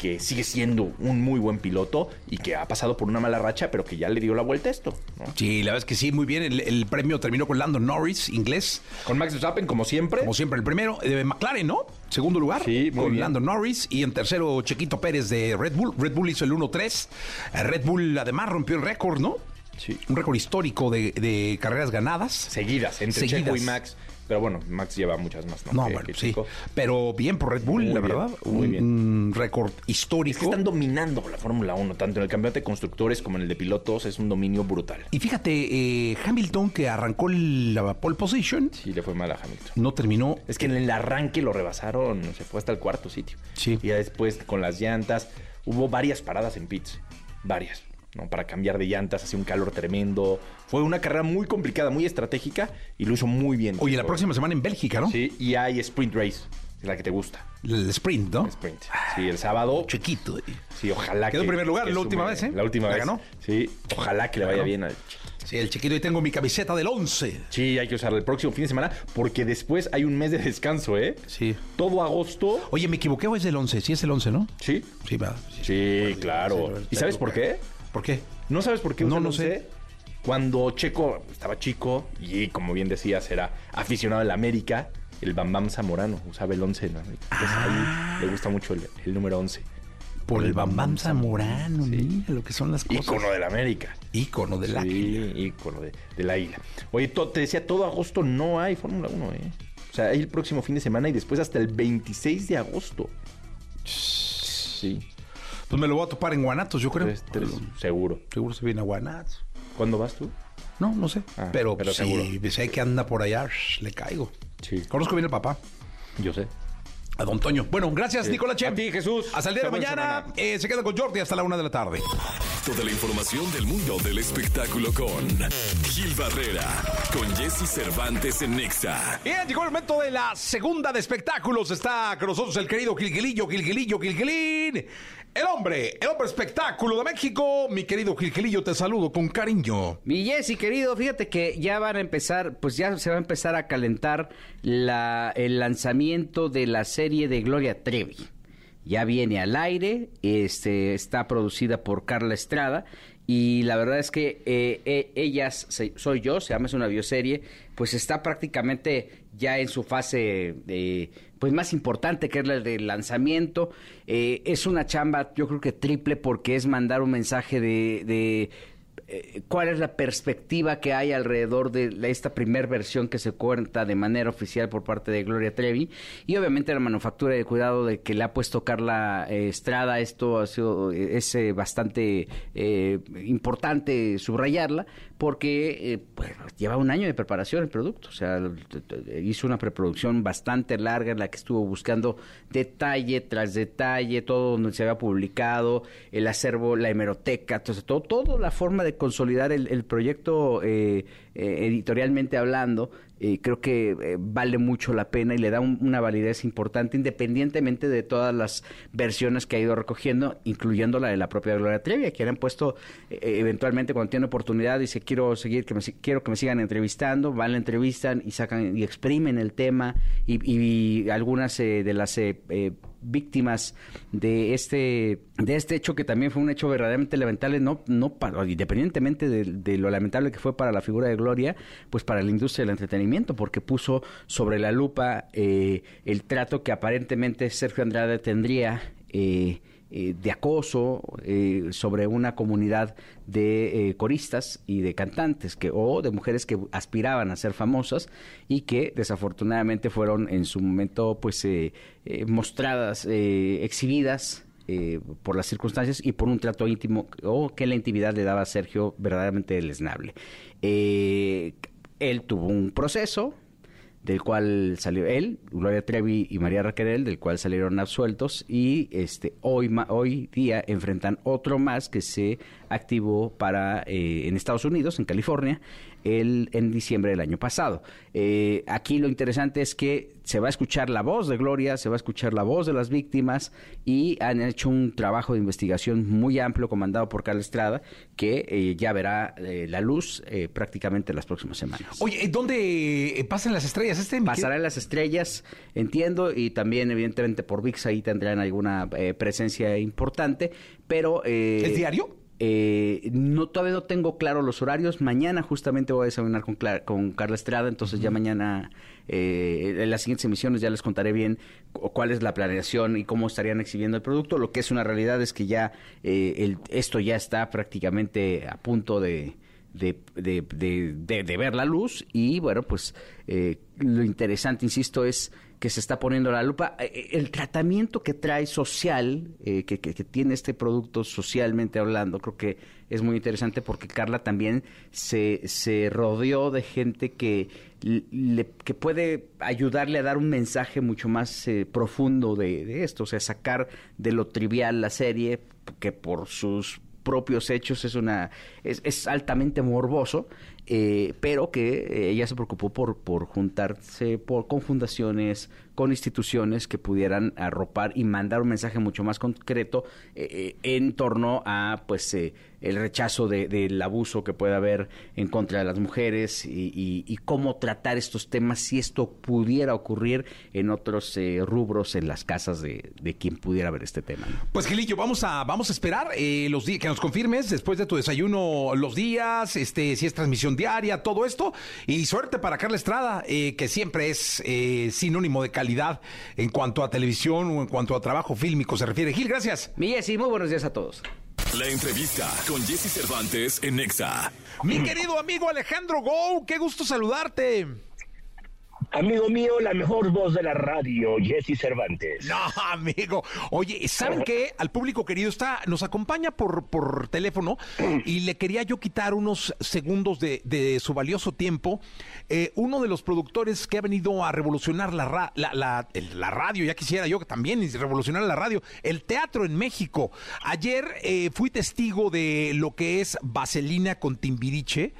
Speaker 3: que sigue siendo un muy buen piloto y que ha pasado por una mala racha, pero que ya le dio la vuelta a esto. ¿no?
Speaker 2: Sí, la verdad es que sí, muy bien. El, el premio terminó con Lando Norris, inglés.
Speaker 3: Con Max Verstappen, como siempre.
Speaker 2: Como siempre, el primero de McLaren, ¿no? Segundo lugar.
Speaker 3: Sí, muy
Speaker 2: con
Speaker 3: bien.
Speaker 2: Lando Norris. Y en tercero, Chequito Pérez de Red Bull. Red Bull hizo el 1-3. Eh, Red Bull además rompió el récord, ¿no?
Speaker 3: Sí.
Speaker 2: Un récord histórico de, de carreras ganadas.
Speaker 3: Seguidas, entre
Speaker 2: Seguidas.
Speaker 3: Checo y Max. Pero bueno, Max lleva muchas más, ¿no?
Speaker 2: No,
Speaker 3: que-
Speaker 2: bueno,
Speaker 3: que
Speaker 2: sí. Pero bien por Red Bull,
Speaker 3: Muy
Speaker 2: la
Speaker 3: bien,
Speaker 2: verdad.
Speaker 3: muy
Speaker 2: un,
Speaker 3: bien.
Speaker 2: un récord
Speaker 3: Es
Speaker 2: histórico.
Speaker 3: que están dominando la Fórmula 1, tanto en el campeonato de constructores como en el de pilotos. Es un dominio brutal.
Speaker 2: Y fíjate, eh, Hamilton, que arrancó la pole position,
Speaker 3: Sí, le fue mal a Hamilton.
Speaker 2: no terminó.
Speaker 3: Es que en el arranque lo rebasaron, se fue hasta el cuarto sitio.
Speaker 2: Sí.
Speaker 3: Y ya después con las llantas, hubo varias paradas en pits. Varias. ¿No? Para cambiar de llantas, hacía un calor tremendo. Fue una carrera muy complicada, muy estratégica y lo hizo muy bien.
Speaker 2: Oye, la próxima semana en Bélgica, ¿no?
Speaker 3: Sí, y hay sprint race, es la que te gusta.
Speaker 2: El sprint, ¿no?
Speaker 3: Sprint. Sí, el sábado.
Speaker 2: Chiquito. eh.
Speaker 3: Sí, ojalá
Speaker 2: Quedó
Speaker 3: que.
Speaker 2: en primer lugar la última vez, ¿eh?
Speaker 3: La última
Speaker 2: La
Speaker 3: vez.
Speaker 2: ganó.
Speaker 3: Sí, ojalá que le vaya
Speaker 2: ganó.
Speaker 3: bien al.
Speaker 2: Sí, el chiquito. Ahí tengo mi camiseta del 11.
Speaker 3: Sí, hay que usarla el próximo fin de semana porque después hay un mes de descanso, ¿eh?
Speaker 2: Sí.
Speaker 3: Todo agosto.
Speaker 2: Oye, me equivoqué o es del 11. Sí, es el 11, ¿no?
Speaker 3: Sí.
Speaker 2: Sí, va. Sí,
Speaker 3: Sí, claro. ¿Y sabes por qué?
Speaker 2: ¿Por qué?
Speaker 3: ¿No sabes por qué?
Speaker 2: No, no
Speaker 3: 11?
Speaker 2: sé.
Speaker 3: Cuando Checo estaba chico y, como bien decías, era aficionado a la América, el Bam Bam Zamorano usaba el 11 en América. Entonces
Speaker 2: Ah.
Speaker 3: ahí le gusta mucho el, el número 11.
Speaker 2: Por el Bambam Zamorano.
Speaker 3: Sí.
Speaker 2: Mira lo que son las cosas.
Speaker 3: Ícono de la América.
Speaker 2: Ícono del
Speaker 3: sí,
Speaker 2: águila.
Speaker 3: ícono de, del águila. Oye, to- te decía, todo agosto no hay Fórmula 1, ¿eh? O sea, hay el próximo fin de semana y después hasta el 26 de agosto. Sí,
Speaker 2: Pues me lo voy a topar en Guanatos, yo creo.
Speaker 3: tres, tres, seguro.
Speaker 2: Seguro se viene a Guanatos.
Speaker 3: ¿Cuándo vas tú?
Speaker 2: No, no sé.
Speaker 3: Ah,
Speaker 2: pero
Speaker 3: pero
Speaker 2: si
Speaker 3: seguro.
Speaker 2: sé que anda por allá, shh, le caigo.
Speaker 3: Sí.
Speaker 2: Conozco bien el papá,
Speaker 3: Yo sé.
Speaker 2: a don Toño. Bueno, gracias, Nicolás Che.
Speaker 3: A ti, Jesús.
Speaker 2: Hasta el día de mañana. eh, se queda con Jordi hasta la una de la tarde.
Speaker 1: Toda la información del mundo del espectáculo con Gil Barrera. Con Jesse Cervantes en Nexa.
Speaker 2: Bien, llegó el momento de la segunda de espectáculos. Está con nosotros el querido Gilgilillo, Gilgilillo, Gilgilín. El hombre, el hombre espectáculo de México, mi querido Gilgilillo, te saludo con cariño.
Speaker 4: Mi Jessy, querido, fíjate que ya van a empezar, pues ya se va a empezar a calentar la, el lanzamiento de la serie de Gloria Trevi. Ya viene al aire, este, está producida por Carla Estrada y la verdad es que eh, eh, ellas, soy yo, se llama es una bioserie, pues está prácticamente ya en su fase de pues más importante que es la del lanzamiento. Eh, es una chamba, yo creo que triple, porque es mandar un mensaje de eh, cuál es la perspectiva que hay alrededor de esta primera versión que se cuenta de manera oficial por parte de Gloria Trevi y obviamente la manufactura de cuidado de que le ha puesto Carla eh, Estrada esto ha sido es bastante importante subrayarla porque pues, lleva un año de preparación el producto o sea hizo una preproducción bastante larga en la que estuvo buscando detalle tras detalle todo donde se había publicado el acervo la hemeroteca todo todo, todo la forma de consolidar el, proyecto eh, eh, editorialmente hablando, eh, creo que vale mucho la pena y le da una validez importante independientemente de todas las versiones que ha ido recogiendo, incluyendo la de la propia Gloria Trevi, que han puesto eventualmente cuando tiene oportunidad, dice quiero seguir, que me, quiero que me sigan entrevistando, van, la entrevistan y sacan y exprimen el tema y, algunas de las víctimas de este de este hecho que también fue un hecho verdaderamente lamentable no no independientemente de, lo lamentable que fue para la figura de Gloria pues para la industria del entretenimiento porque puso sobre la lupa eh, el trato que aparentemente Sergio Andrade tendría eh, eh, de acoso eh, sobre una comunidad de eh, coristas y de cantantes que o de mujeres que aspiraban a ser famosas y que desafortunadamente fueron en su momento pues mostradas exhibidas por las circunstancias y por un trato íntimo o que la intimidad le daba a Sergio verdaderamente deleznable. él tuvo un proceso, del cual salió él, Gloria Trevi y María Raquel, del cual salieron absueltos y este hoy hoy día enfrentan otro más que se activó para eh, en Estados Unidos, en California, el, en diciembre del año pasado. Eh, aquí lo interesante es que se va a escuchar la voz de Gloria, se va a escuchar la voz de las víctimas y han hecho un trabajo de investigación muy amplio comandado por Carla Estrada que eh, ya verá la luz prácticamente las próximas semanas.
Speaker 2: Oye, ¿dónde pasan las estrellas? Este
Speaker 4: Pasará en las estrellas, entiendo, y también evidentemente por VIX ahí tendrán alguna presencia importante, pero...
Speaker 2: ¿Es diario?
Speaker 4: Eh, no todavía no tengo claro los horarios. Mañana justamente voy a desayunar con, con Carla Estrada, entonces ya mañana eh, en las siguientes emisiones ya les contaré bien cuál es la planeación y cómo estarían exhibiendo el producto. Lo que es una realidad es que ya eh, esto ya está prácticamente a punto de, de, de, ver la luz y bueno, pues eh, lo interesante, insisto, es que se está poniendo la lupa. Eh, eh, el tratamiento que trae social, que, que, tiene este producto socialmente hablando, creo que es muy interesante porque Carla también se, se rodeó de gente que, le, que puede ayudarle a dar un mensaje mucho más profundo de, de esto, o sea, sacar de lo trivial la serie, que por sus propios hechos es una es, es altamente morboso eh, pero que ella se preocupó por, por juntarse por, con fundaciones, con instituciones que pudieran arropar y mandar un mensaje mucho más concreto eh, eh, en torno a pues el rechazo del abuso que puede haber en contra de las mujeres y, cómo tratar estos temas si esto pudiera ocurrir en otros rubros en las casas de, quien pudiera ver este tema.
Speaker 2: Pues Gilillo, vamos a, vamos a esperar los días que nos confirmes después de tu desayuno los días, este, si es transmisión diaria, todo esto. Y suerte para Carla Estrada, eh, que siempre es eh, sinónimo de calidad en cuanto a televisión o en cuanto a trabajo fílmico se refiere. Gil, gracias.
Speaker 4: Mi Jessy, muy buenos días a todos.
Speaker 1: La entrevista con Jesse Cervantes en Nexa.
Speaker 2: Mi querido amigo Alejandro Go, qué gusto saludarte.
Speaker 5: Amigo mío, la mejor voz de la radio, Jesse Cervantes.
Speaker 2: No, amigo. Oye, ¿saben qué? Al público querido está, nos acompaña por, por teléfono y le quería yo quitar unos segundos de, su valioso tiempo. Eh, uno de los productores que ha venido a revolucionar la, la, radio, ya quisiera yo también revolucionar la radio, el teatro en México. Ayer eh, fui testigo de lo que es Vaselina con Timbiriche.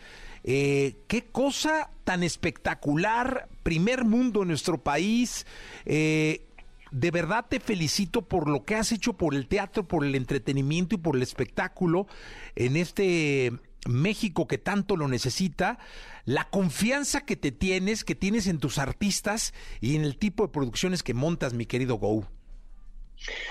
Speaker 2: Eh, qué cosa tan espectacular, primer mundo en nuestro país. Eh, de verdad te felicito por lo que has hecho por el teatro, por el entretenimiento y por el espectáculo en este México que tanto lo necesita, la confianza que te tienes, que tienes en tus artistas y en el tipo de producciones que montas, mi querido Go.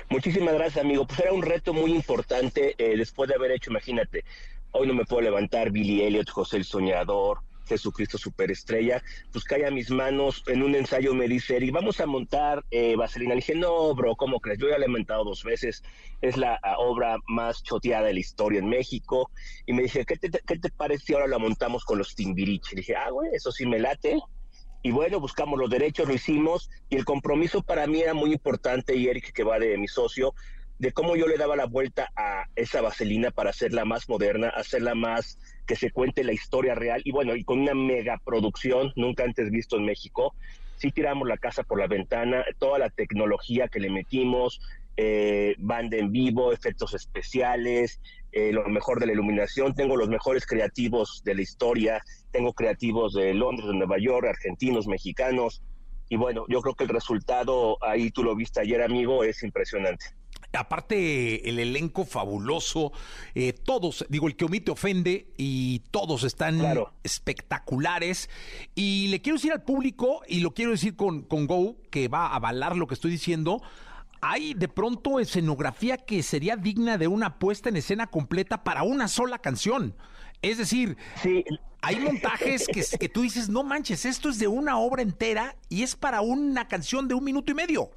Speaker 5: Muchísimas gracias, amigo. Pues era un reto muy importante eh, después de haber hecho, imagínate, hoy no me puedo levantar Billy Elliot, José el Soñador, Jesucristo Superestrella, pues cae a mis manos en un ensayo me dice, y vamos a montar eh, Vaselina. Le dije, no, bro, ¿cómo crees? Yo ya la he montado dos veces, es la obra más choteada de la historia en México. Y me dije, ¿qué te, te parece ahora la montamos con los Timbiriche? Le dije, ah, güey, eso sí me late. Y bueno, buscamos los derechos, lo hicimos, y el compromiso para mí era muy importante, y Eric, que va de mi socio, de cómo yo le daba la vuelta a esa vaselina para hacerla más moderna, hacerla más que se cuente la historia real y bueno, y con una mega producción nunca antes visto en México. Sí tiramos la casa por la ventana, toda la tecnología que le metimos, eh, banda en vivo, efectos especiales, eh, lo mejor de la iluminación. Tengo los mejores creativos de la historia, tengo creativos de Londres, de Nueva York, argentinos, mexicanos. Y bueno, yo creo que el resultado, ahí tú lo viste ayer, amigo, es impresionante.
Speaker 2: Aparte, el elenco fabuloso, eh, todos, digo, el que omite ofende y todos están espectaculares. Y le quiero decir al público, y lo quiero decir con, con Go, que va a avalar lo que estoy diciendo, hay de pronto escenografía que sería digna de una puesta en escena completa para una sola canción. Es decir, hay montajes que, que tú dices, no manches, esto es de una obra entera y es para una canción de un minuto y medio.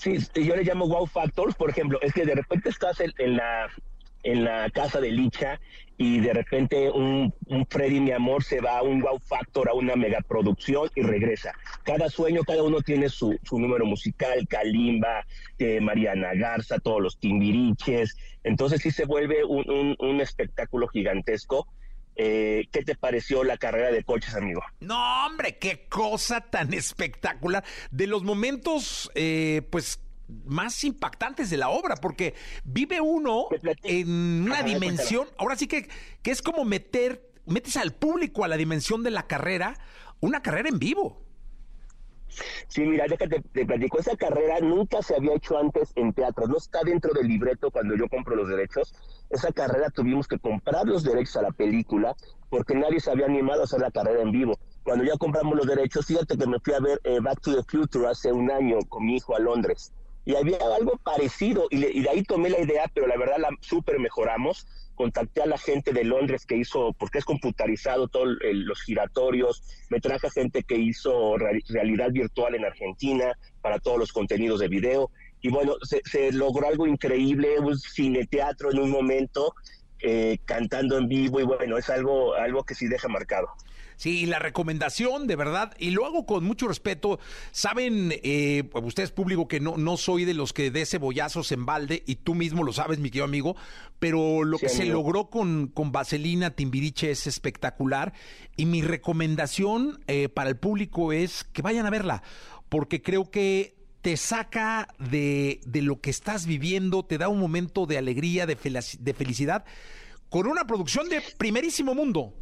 Speaker 5: Sí, yo le llamo wow factors, por ejemplo, es que de repente estás en, la en la casa de Licha y de repente un, Freddy mi amor se va a un wow factor, a una megaproducción y regresa. Cada sueño, cada uno tiene su, su número musical, Kalimba, eh, Mariana Garza, todos los timbiriches, entonces sí se vuelve un, un, un espectáculo gigantesco eh, ¿Qué te pareció la carrera de coches, amigo?
Speaker 2: No, hombre, qué cosa tan espectacular. De los momentos, eh, pues más impactantes de la obra, porque vive uno en una dimensión, ahora sí que, que es como meter, metes al público a la dimensión de la carrera, una carrera en vivo.
Speaker 5: Sí, mira, déjate, te platico, esa carrera nunca se había hecho antes en teatro, no está dentro del libreto cuando yo compro los derechos. Esa carrera tuvimos que comprar los derechos a la película porque nadie se había animado a hacer la carrera en vivo. Cuando ya compramos los derechos, fíjate que me fui a ver eh, Back to the Future hace un año con mi hijo a Londres y había algo parecido y, y de ahí tomé la idea, pero la verdad la súper mejoramos contacté a la gente de Londres que hizo, porque es computarizado todos los giratorios, me traje a gente que hizo realidad virtual en Argentina para todos los contenidos de video. Y bueno, se, logró algo increíble, un cine teatro en un momento, eh, cantando en vivo, y bueno, es algo, algo que sí deja marcado.
Speaker 2: Sí, la recomendación, de verdad, y lo hago con mucho respeto. Saben, eh, ustedes público, que no, no soy de los que dé cebollazos en balde, y tú mismo lo sabes, mi querido amigo, pero lo que se logró con, con Vaselina Timbiriche es espectacular. Y mi recomendación eh, para el público es que vayan a verla, porque creo que te saca de, de, lo que estás viviendo, te da un momento de alegría, de, felicidad, con una producción de primerísimo mundo.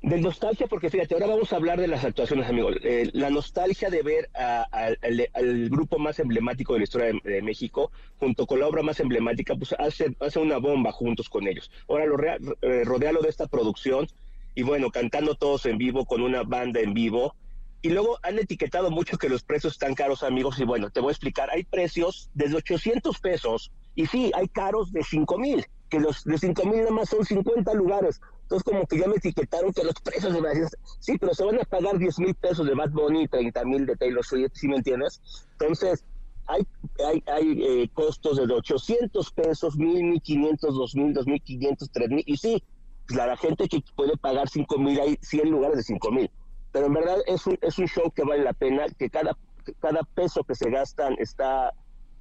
Speaker 5: De nostalgia, porque fíjate, ahora vamos a hablar de las actuaciones, amigos. Eh, la nostalgia de ver al grupo más emblemático de la historia de, México, junto con la obra más emblemática, pues hace, hace una bomba juntos con ellos. Ahora lo eh, rodealo de esta producción y bueno, cantando todos en vivo, con una banda en vivo. Y luego han etiquetado mucho que los precios están caros, amigos, y bueno, te voy a explicar. Hay precios desde 800 pesos, y sí, hay caros de 5 mil, que los de 5 mil nada más son 50 lugares. Entonces como que ya me etiquetaron que los precios de Brasil, sí, pero se van a pagar 10 mil pesos de Bad Bunny y 30 mil de Taylor Swift, ¿sí me entiendes? Entonces hay, hay, hay eh, costos de 800 pesos, 1000, 1500, 2000, 2500, 3000, y sí, pues la gente que puede pagar 5 mil, hay 100 lugares de 5 mil, pero en verdad es un, es un show que vale la pena, que cada, cada peso que se gastan está,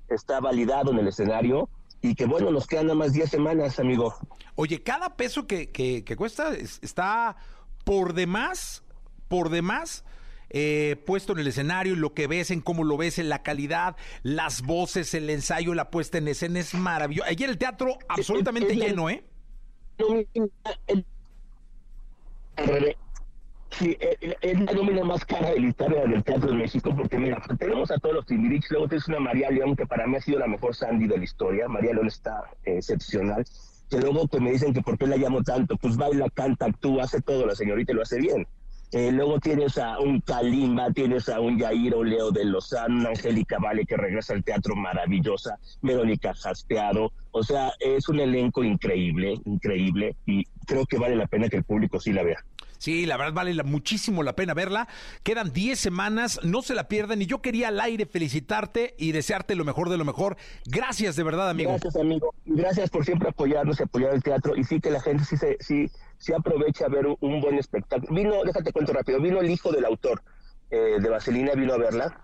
Speaker 5: está validado en el escenario, y que bueno, nos quedan nada más 10 semanas, amigo.
Speaker 2: Oye, cada peso que, que, cuesta está por demás, por demás. Eh, puesto en el escenario, lo que ves, en cómo lo ves, en la calidad, las voces, el ensayo, la puesta en escena es maravilloso. Ayer el teatro absolutamente lleno, ¿eh?
Speaker 5: Sí, eh, eh, es la nómina más cara de la historia del teatro de México, porque mira, tenemos a todos los Timbiriche, luego tienes una María León, que para mí ha sido la mejor Sandy de la historia, María León está eh, excepcional, que luego que me dicen que por qué la llamo tanto, pues baila, canta, actúa, hace todo, la señorita lo hace bien. Eh, luego tienes a un Kalimba, tienes a un Yairo Leo de Lozano, Angélica Vale que regresa al teatro maravillosa, Verónica Jaspeado. O sea, es un elenco increíble, increíble, y creo que vale la pena que el público sí la vea.
Speaker 2: Sí, la verdad vale muchísimo la pena verla. Quedan 10 semanas, no se la pierdan. Y yo quería al aire felicitarte y desearte lo mejor de lo mejor. Gracias de verdad, amigo.
Speaker 5: Gracias, amigo. Gracias por siempre apoyarnos y apoyar el teatro. Y sí que la gente sí se, sí, sí aprovecha a ver un, buen espectáculo. Vino, déjate cuento rápido, vino el hijo del autor eh, de Vaselina, vino a verla.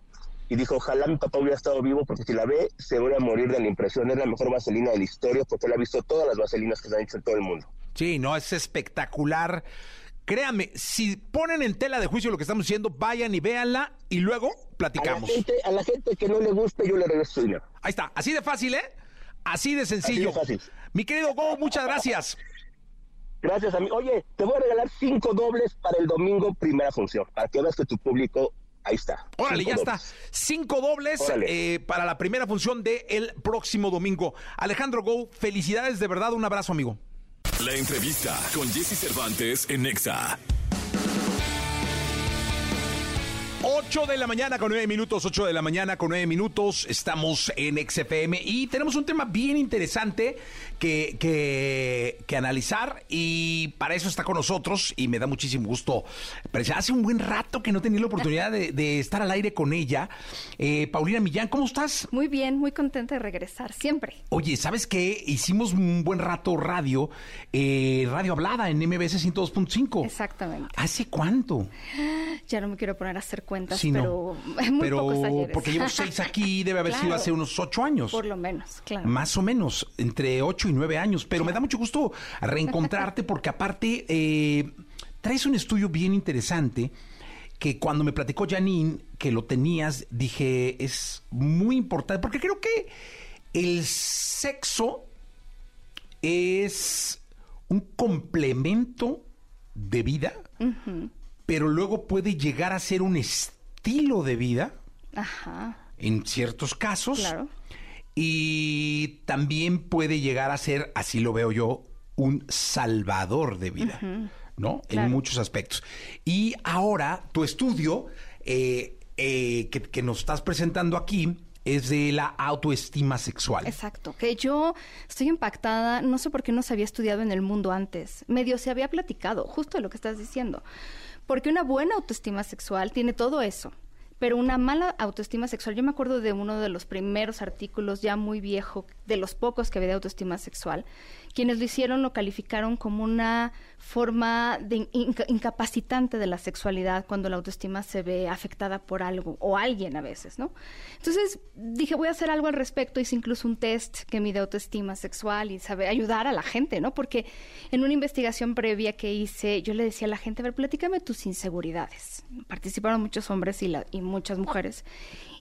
Speaker 5: Y dijo, ojalá mi papá hubiera estado vivo porque si la ve se vuelve a morir de la impresión. Es la mejor vaselina de la historia porque él ha visto todas las vaselinas que se han hecho en todo el mundo.
Speaker 2: Sí, no, es espectacular. Créame, si ponen en tela de juicio lo que estamos diciendo, vayan y véanla y luego platicamos.
Speaker 5: A la gente, que no le guste, yo le regreso dinero.
Speaker 2: Ahí está, así de fácil, ¿eh? Así de sencillo.
Speaker 5: fácil.
Speaker 2: Mi querido Go, muchas gracias.
Speaker 5: Gracias a mí. Oye, te voy a regalar cinco dobles para el domingo primera función, para que veas que tu público ahí está.
Speaker 2: Órale, ya está. Cinco dobles eh, para la primera función del el próximo domingo. Alejandro Go, felicidades de verdad, un abrazo, amigo.
Speaker 1: La entrevista con Jesse Cervantes en Nexa.
Speaker 2: 8 de la mañana con 9 minutos, 8 de la mañana con 9 minutos, estamos en XFM y tenemos un tema bien interesante que, que, analizar y para eso está con nosotros y me da muchísimo gusto. Pero hace un buen rato que no tenía la oportunidad de, estar al aire con ella. Eh, Paulina Millán, ¿cómo estás?
Speaker 6: Muy bien, muy contenta de regresar, siempre.
Speaker 2: Oye, ¿sabes qué? Hicimos un buen rato radio, eh, radio hablada en MBS 102.5.
Speaker 6: Exactamente.
Speaker 2: ¿Hace cuánto?
Speaker 6: Ya no me quiero poner a hacer cuentas, pero muy pero pocos ayeres.
Speaker 2: porque llevo seis aquí, debe haber sido hace unos ocho años.
Speaker 6: Por lo menos, claro.
Speaker 2: Más o menos, entre ocho y nueve años. Pero me da mucho gusto reencontrarte porque aparte eh, traes un estudio bien interesante que cuando me platicó Janine que lo tenías, dije, es muy importante, porque creo que el sexo es un complemento de vida, pero luego puede llegar a ser un estilo de vida. En ciertos casos.
Speaker 6: Claro.
Speaker 2: Y también puede llegar a ser, así lo veo yo, un salvador de vida, ¿no? En muchos aspectos. Y ahora, tu estudio eh, eh, que, que nos estás presentando aquí, es de la autoestima sexual.
Speaker 6: Exacto, que yo estoy impactada, no sé por qué no se había estudiado en el mundo antes, medio se había platicado, justo de lo que estás diciendo, porque una buena autoestima sexual tiene todo eso, pero una mala autoestima sexual. Yo me acuerdo de uno de los primeros artículos ya muy viejo, de los pocos que había de autoestima sexual, quienes lo hicieron lo calificaron como una forma de incapacitante de la sexualidad cuando la autoestima se ve afectada por algo o alguien a veces, ¿no? Entonces dije, voy a hacer algo al respecto, hice incluso un test que mide autoestima sexual y sabe ayudar a la gente, ¿no? Porque en una investigación previa que hice, yo le decía a la gente, a ver, platícame tus inseguridades. Participaron muchos hombres y, y muchas mujeres.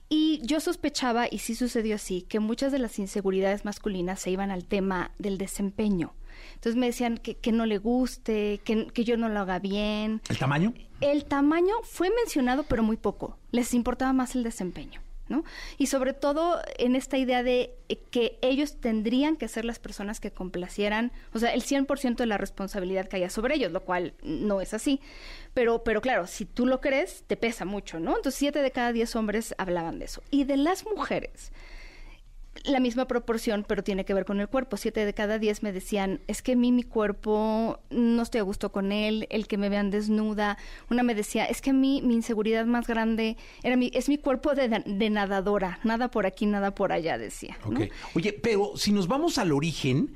Speaker 6: Y yo sospechaba, y sí sucedió así, que muchas de las inseguridades masculinas se iban al tema del desempeño. Entonces me decían que, que no le guste, que, que, yo no lo haga bien.
Speaker 2: ¿El tamaño?
Speaker 6: El tamaño fue mencionado, pero muy poco. Les importaba más el desempeño. ¿No? Y sobre todo en esta idea de eh, que ellos tendrían que ser las personas que complacieran, o sea, el 100% de la responsabilidad haya sobre ellos, lo cual no es así. Pero, pero claro, si tú lo crees, te pesa mucho, ¿no? Entonces, siete de cada diez hombres hablaban de eso. Y de las mujeres, la misma proporción, pero tiene que ver con el cuerpo. Siete de cada diez me decían, es que a mí mi cuerpo no estoy a gusto con él, el que me vean desnuda. Una me decía, es que a mí mi inseguridad más grande era mi, es mi cuerpo de, nadadora, nada por aquí, nada por allá, decía.
Speaker 2: Oye, pero si nos vamos al origen,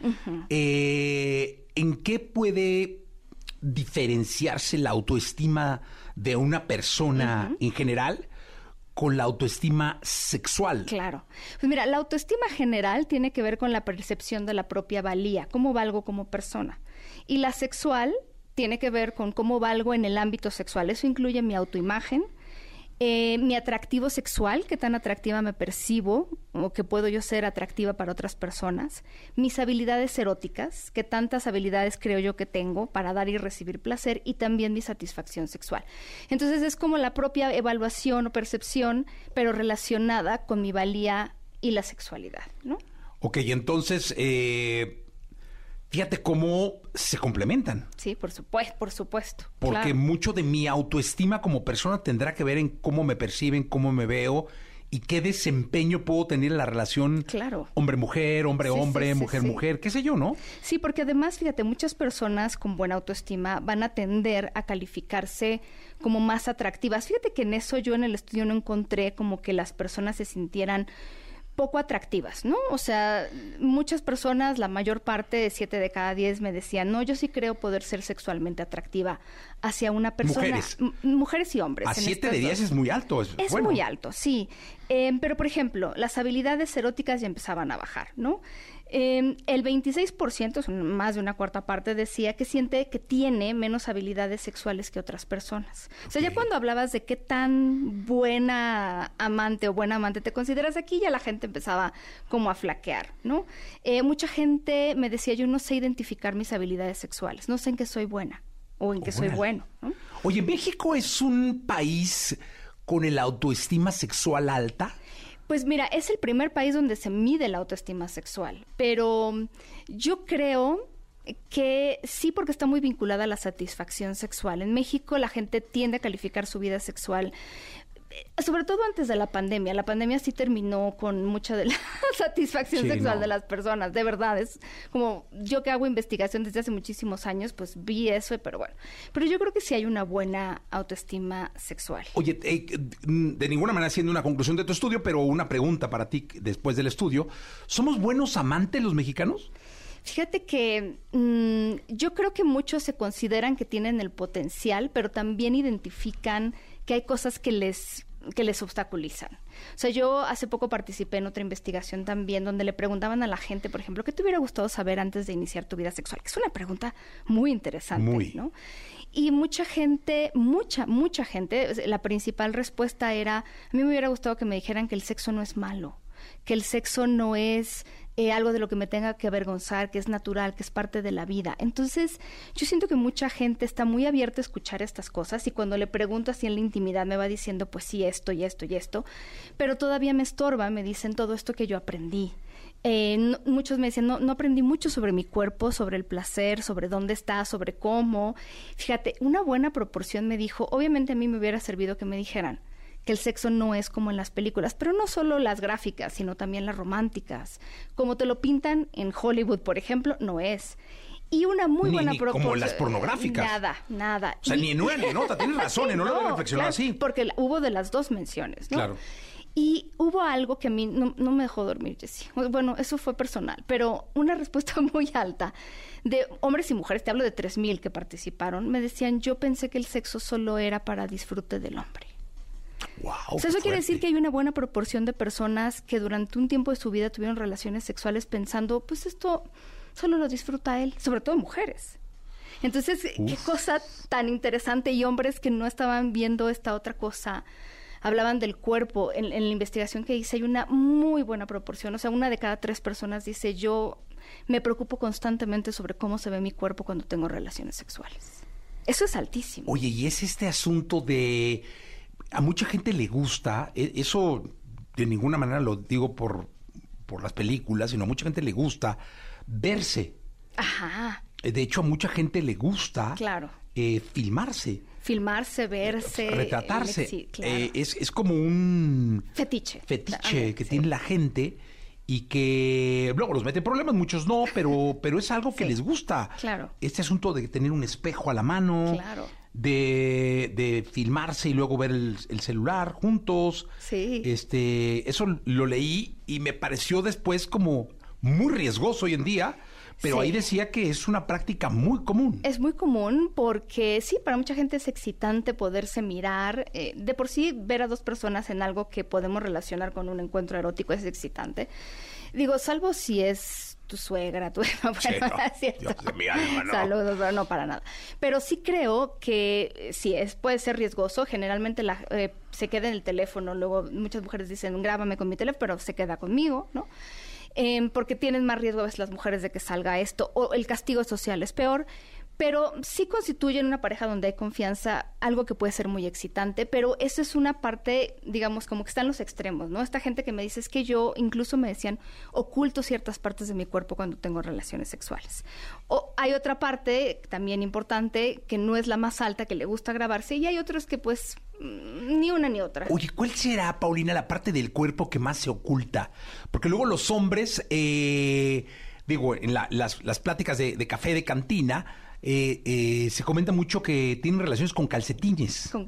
Speaker 2: eh, ¿en qué puede diferenciarse la autoestima de una persona en general? Con la autoestima sexual.
Speaker 6: Claro. Pues mira, la autoestima general tiene que ver con la percepción de la propia valía, cómo valgo como persona. Y la sexual tiene que ver con cómo valgo en el ámbito sexual. Eso incluye mi autoimagen eh, mi atractivo sexual, qué tan atractiva me percibo o que puedo yo ser atractiva para otras personas, mis habilidades eróticas, qué tantas habilidades creo yo que tengo para dar y recibir placer y también mi satisfacción sexual. Entonces es como la propia evaluación o percepción, pero relacionada con mi valía y la sexualidad, ¿no?
Speaker 2: Ok, entonces, eh, fíjate cómo se complementan.
Speaker 6: Sí, por supuesto, por supuesto.
Speaker 2: Porque
Speaker 6: claro.
Speaker 2: mucho de mi autoestima como persona tendrá que ver en cómo me perciben, cómo me veo y qué desempeño puedo tener en la relación
Speaker 6: Claro.
Speaker 2: hombre-mujer, hombre-hombre,
Speaker 6: Sí, sí, sí,
Speaker 2: mujer-mujer, qué sé yo, ¿no?
Speaker 6: Sí, porque además, fíjate, muchas personas con buena autoestima van a tender a calificarse como más atractivas. Fíjate que en eso yo en el estudio no encontré como que las personas se sintieran poco atractivas, ¿no? O sea, muchas personas, la mayor parte de siete de cada diez me decían, no, yo sí creo poder ser sexualmente atractiva hacia una persona.
Speaker 2: Mujeres.
Speaker 6: Mujeres y hombres.
Speaker 2: A siete de diez
Speaker 6: dos.
Speaker 2: es muy alto. Es,
Speaker 6: Es
Speaker 2: bueno.
Speaker 6: muy alto, sí. Eh, pero, por ejemplo, las habilidades eróticas ya empezaban a bajar, ¿no? Eh, el 26%, son más de una cuarta parte, decía que siente que tiene menos habilidades sexuales que otras personas. O sea, ya cuando hablabas de qué tan buena amante o buena amante te consideras aquí, ya la gente empezaba como a flaquear, ¿no? Eh, mucha gente me decía, yo no sé identificar mis habilidades sexuales, no sé en qué soy buena o en qué soy bueno, ¿no?
Speaker 2: Oye, ¿México es un país con el autoestima sexual alta?
Speaker 6: Pues mira, es el primer país donde se mide la autoestima sexual, pero yo creo que sí porque está muy vinculada a la satisfacción sexual. En México la gente tiende a calificar su vida sexual sobre todo antes de la pandemia. La pandemia sí terminó con mucha de la satisfacción
Speaker 2: Sí,
Speaker 6: sexual
Speaker 2: no.
Speaker 6: de las personas, de verdad. Es como yo que hago investigación desde hace muchísimos años, pues vi eso, pero bueno. Pero yo creo que sí hay una buena autoestima sexual.
Speaker 2: Oye, eh, de ninguna manera siendo una conclusión de tu estudio, pero una pregunta para ti después del estudio. ¿Somos buenos amantes los mexicanos?
Speaker 6: Fíjate que mm, yo creo que muchos se consideran que tienen el potencial, pero también identifican que hay cosas que les que les obstaculizan. O sea, yo hace poco participé en otra investigación también donde le preguntaban a la gente, por ejemplo, ¿qué te hubiera gustado saber antes de iniciar tu vida sexual? Que es una pregunta muy interesante,
Speaker 2: Muy.
Speaker 6: ¿no? Y mucha gente, mucha, mucha gente, la principal respuesta era, a mí me hubiera gustado que me dijeran que el sexo no es malo, que el sexo no es eh, algo de lo que me tenga que avergonzar, que es natural, que es parte de la vida. Entonces, yo siento que mucha gente está muy abierta a escuchar estas cosas y cuando le pregunto así en la intimidad me va diciendo, pues sí, esto y esto y esto, pero todavía me estorba, me dicen todo esto que yo aprendí. Eh, muchos me dicen, no, no aprendí mucho sobre mi cuerpo, sobre el placer, sobre dónde está, sobre cómo. Fíjate, una buena proporción me dijo, obviamente a mí me hubiera servido que me dijeran que el sexo no es como en las películas, pero no solo las gráficas, sino también las románticas. Como te lo pintan en Hollywood, por ejemplo, no es. Y una muy
Speaker 2: Ni-
Speaker 6: buena
Speaker 2: ni como
Speaker 6: proporción.
Speaker 2: las pornográficas.
Speaker 6: Nada, nada.
Speaker 2: O sea,
Speaker 6: Y-
Speaker 2: ni en una ni en otra. Tienes razón, ¿eh? no lo había reflexionado
Speaker 6: claro,
Speaker 2: así.
Speaker 6: Porque hubo de las dos menciones, ¿no?
Speaker 2: Claro.
Speaker 6: Y hubo algo que a mí no, no me dejó dormir, Jessie. Bueno, eso fue personal, pero una respuesta muy alta de hombres y mujeres, te hablo de 3.000 que participaron, me decían, yo pensé que el sexo solo era para disfrute del hombre.
Speaker 2: Wow,
Speaker 6: O sea, eso quiere decir que hay una buena proporción de personas que durante un tiempo de su vida tuvieron relaciones sexuales pensando, pues esto solo lo disfruta él, sobre todo mujeres. Entonces, qué cosa tan interesante y hombres que no estaban viendo esta otra cosa. Hablaban del cuerpo. En, en la investigación que hice hay una muy buena proporción. O sea, una de cada tres personas dice, yo me preocupo constantemente sobre cómo se ve mi cuerpo cuando tengo relaciones sexuales. Eso es altísimo.
Speaker 2: Oye, y es este asunto de... A mucha gente le gusta, e- eso de ninguna manera lo digo por, por las películas, sino a mucha gente le gusta verse.
Speaker 6: Ajá.
Speaker 2: Eh, De hecho, a mucha gente le gusta
Speaker 6: Claro.
Speaker 2: eh, filmarse,
Speaker 6: Filmarse, verse.
Speaker 2: retratarse.
Speaker 6: Sí, claro.
Speaker 2: Eh, es, es como un
Speaker 6: Fetiche.
Speaker 2: fetiche que
Speaker 6: sí.
Speaker 2: tiene la gente y que luego los mete en problemas, muchos no, pero, pero es algo que
Speaker 6: Sí,
Speaker 2: les gusta.
Speaker 6: claro.
Speaker 2: Este asunto de tener un espejo a la mano,
Speaker 6: Claro.
Speaker 2: De, de filmarse y luego ver el, el celular juntos.
Speaker 6: Sí.
Speaker 2: Este, eso lo leí y me pareció después como muy riesgoso hoy en día, pero
Speaker 6: Sí.
Speaker 2: ahí decía que es una práctica muy común.
Speaker 6: Es muy común porque sí, para mucha gente es excitante poderse mirar. eh, de por sí, ver a dos personas en algo que podemos relacionar con un encuentro erótico es excitante. Digo, salvo si es tu suegra, tu bueno,
Speaker 2: Sí, no,
Speaker 6: cierto.
Speaker 2: Dios de mi alma, no.
Speaker 6: Saludos, pero no para nada. Pero sí creo que eh, sí es puede ser riesgoso. Generalmente la, eh, se queda en el teléfono. Luego muchas mujeres dicen, grábame con mi teléfono, pero se queda conmigo, ¿no? Em, porque tienen más riesgo a veces las mujeres de que salga esto. O el castigo social es peor. Pero sí constituyen una pareja donde hay confianza, algo que puede ser muy excitante, pero eso es una parte, digamos, como que están los extremos, ¿no? Esta gente que me dice es que yo, incluso me decían, oculto ciertas partes de mi cuerpo cuando tengo relaciones sexuales. O hay otra parte también importante que no es la más alta, que le gusta grabarse, y hay otros que pues mm, ni una ni otra.
Speaker 2: Oye, ¿cuál será, Paulina, la parte del cuerpo que más se oculta? Porque luego los hombres, eh, digo, en la- las, pláticas de café de cantina, eh, eh, se comenta mucho que tienen relaciones con calcetines.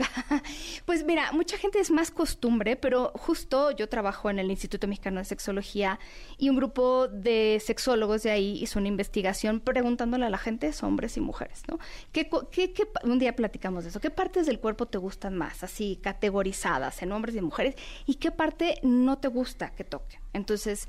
Speaker 6: Pues mira, mucha gente es más costumbre, pero justo yo trabajo en el Instituto Mexicano de Sexología y un grupo de sexólogos de ahí hizo una investigación preguntándole a la gente, hombres y mujeres, ¿no? ¿Qué, un día platicamos de eso. ¿Qué partes del cuerpo te gustan más, así categorizadas en hombres y mujeres? ¿Y qué parte no te gusta que toque? Entonces,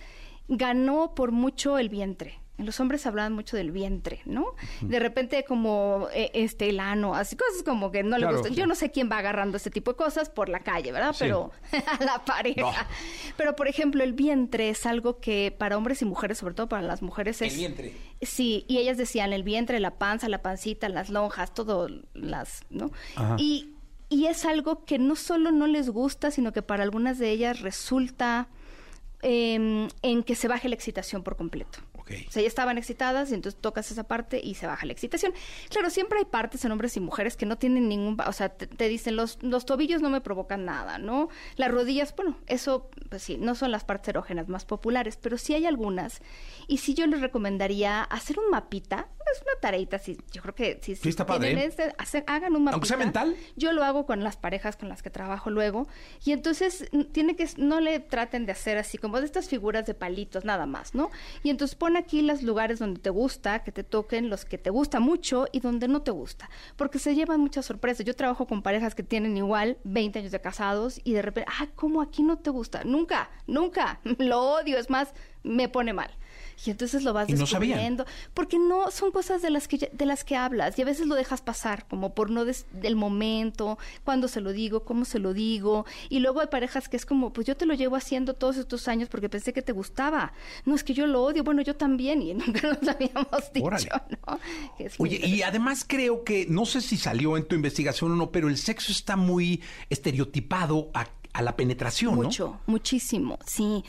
Speaker 6: ganó por mucho el vientre. En los hombres hablaban mucho del vientre, ¿no? De repente como eh, este el ano, así cosas como que no le
Speaker 2: Claro,
Speaker 6: gustan.
Speaker 2: sí.
Speaker 6: Yo no sé quién va agarrando este tipo de cosas por la calle, ¿verdad?
Speaker 2: Sí.
Speaker 6: Pero a la pareja. Pero por ejemplo, el vientre es algo que para hombres y mujeres, sobre todo para las mujeres es
Speaker 2: El vientre.
Speaker 6: Sí, y ellas decían el vientre, la panza, la pancita, las lonjas, todo las, ¿no?
Speaker 2: Ajá.
Speaker 6: Y y es algo que no solo no les gusta, sino que para algunas de ellas resulta em, en que se baje la excitación por completo.
Speaker 2: Ok.
Speaker 6: O sea, ya estaban excitadas y entonces tocas esa parte y se baja la excitación. Claro, siempre hay partes en hombres y mujeres que no tienen ningún... O sea, te, te dicen, los, los tobillos no me provocan nada, ¿no? Las rodillas, bueno, eso, pues sí, no son las partes erógenas más populares, pero sí hay algunas. Y sí yo les recomendaría hacer un mapita. Es una tareita, sí, yo creo que si,
Speaker 2: Sí, está padre.
Speaker 6: tienen este, hacer- hagan un mapita.
Speaker 2: Aunque sea mental.
Speaker 6: Yo lo hago con las parejas con las que trabajo luego. Y entonces tiene que, no le traten de hacer así como de estas figuras de palitos nada más, ¿no? Y entonces pon aquí los lugares donde te gusta, que te toquen, los que te gusta mucho y donde no te gusta. Porque se llevan muchas sorpresas. Yo trabajo con parejas que tienen igual 20 años de casados y de repente, ah, ¿cómo aquí no te gusta? Nunca, nunca. Lo odio, es más, me pone mal. Y entonces lo vas
Speaker 2: Y no sabían.
Speaker 6: descubriendo porque no son cosas de las que ya- de las que hablas y a veces lo dejas pasar como por no des- del momento cuándo se lo digo cómo se lo digo y luego hay parejas que es como pues yo te lo llevo haciendo todos estos años porque pensé que te gustaba no es que yo lo odio bueno yo también y nunca nos habíamos dicho
Speaker 2: Órale.
Speaker 6: no
Speaker 2: Oye, y además creo que, no sé si salió en tu investigación o no, pero el sexo está muy estereotipado a, a la penetración, ¿no?
Speaker 6: Mucho, muchísimo, sí.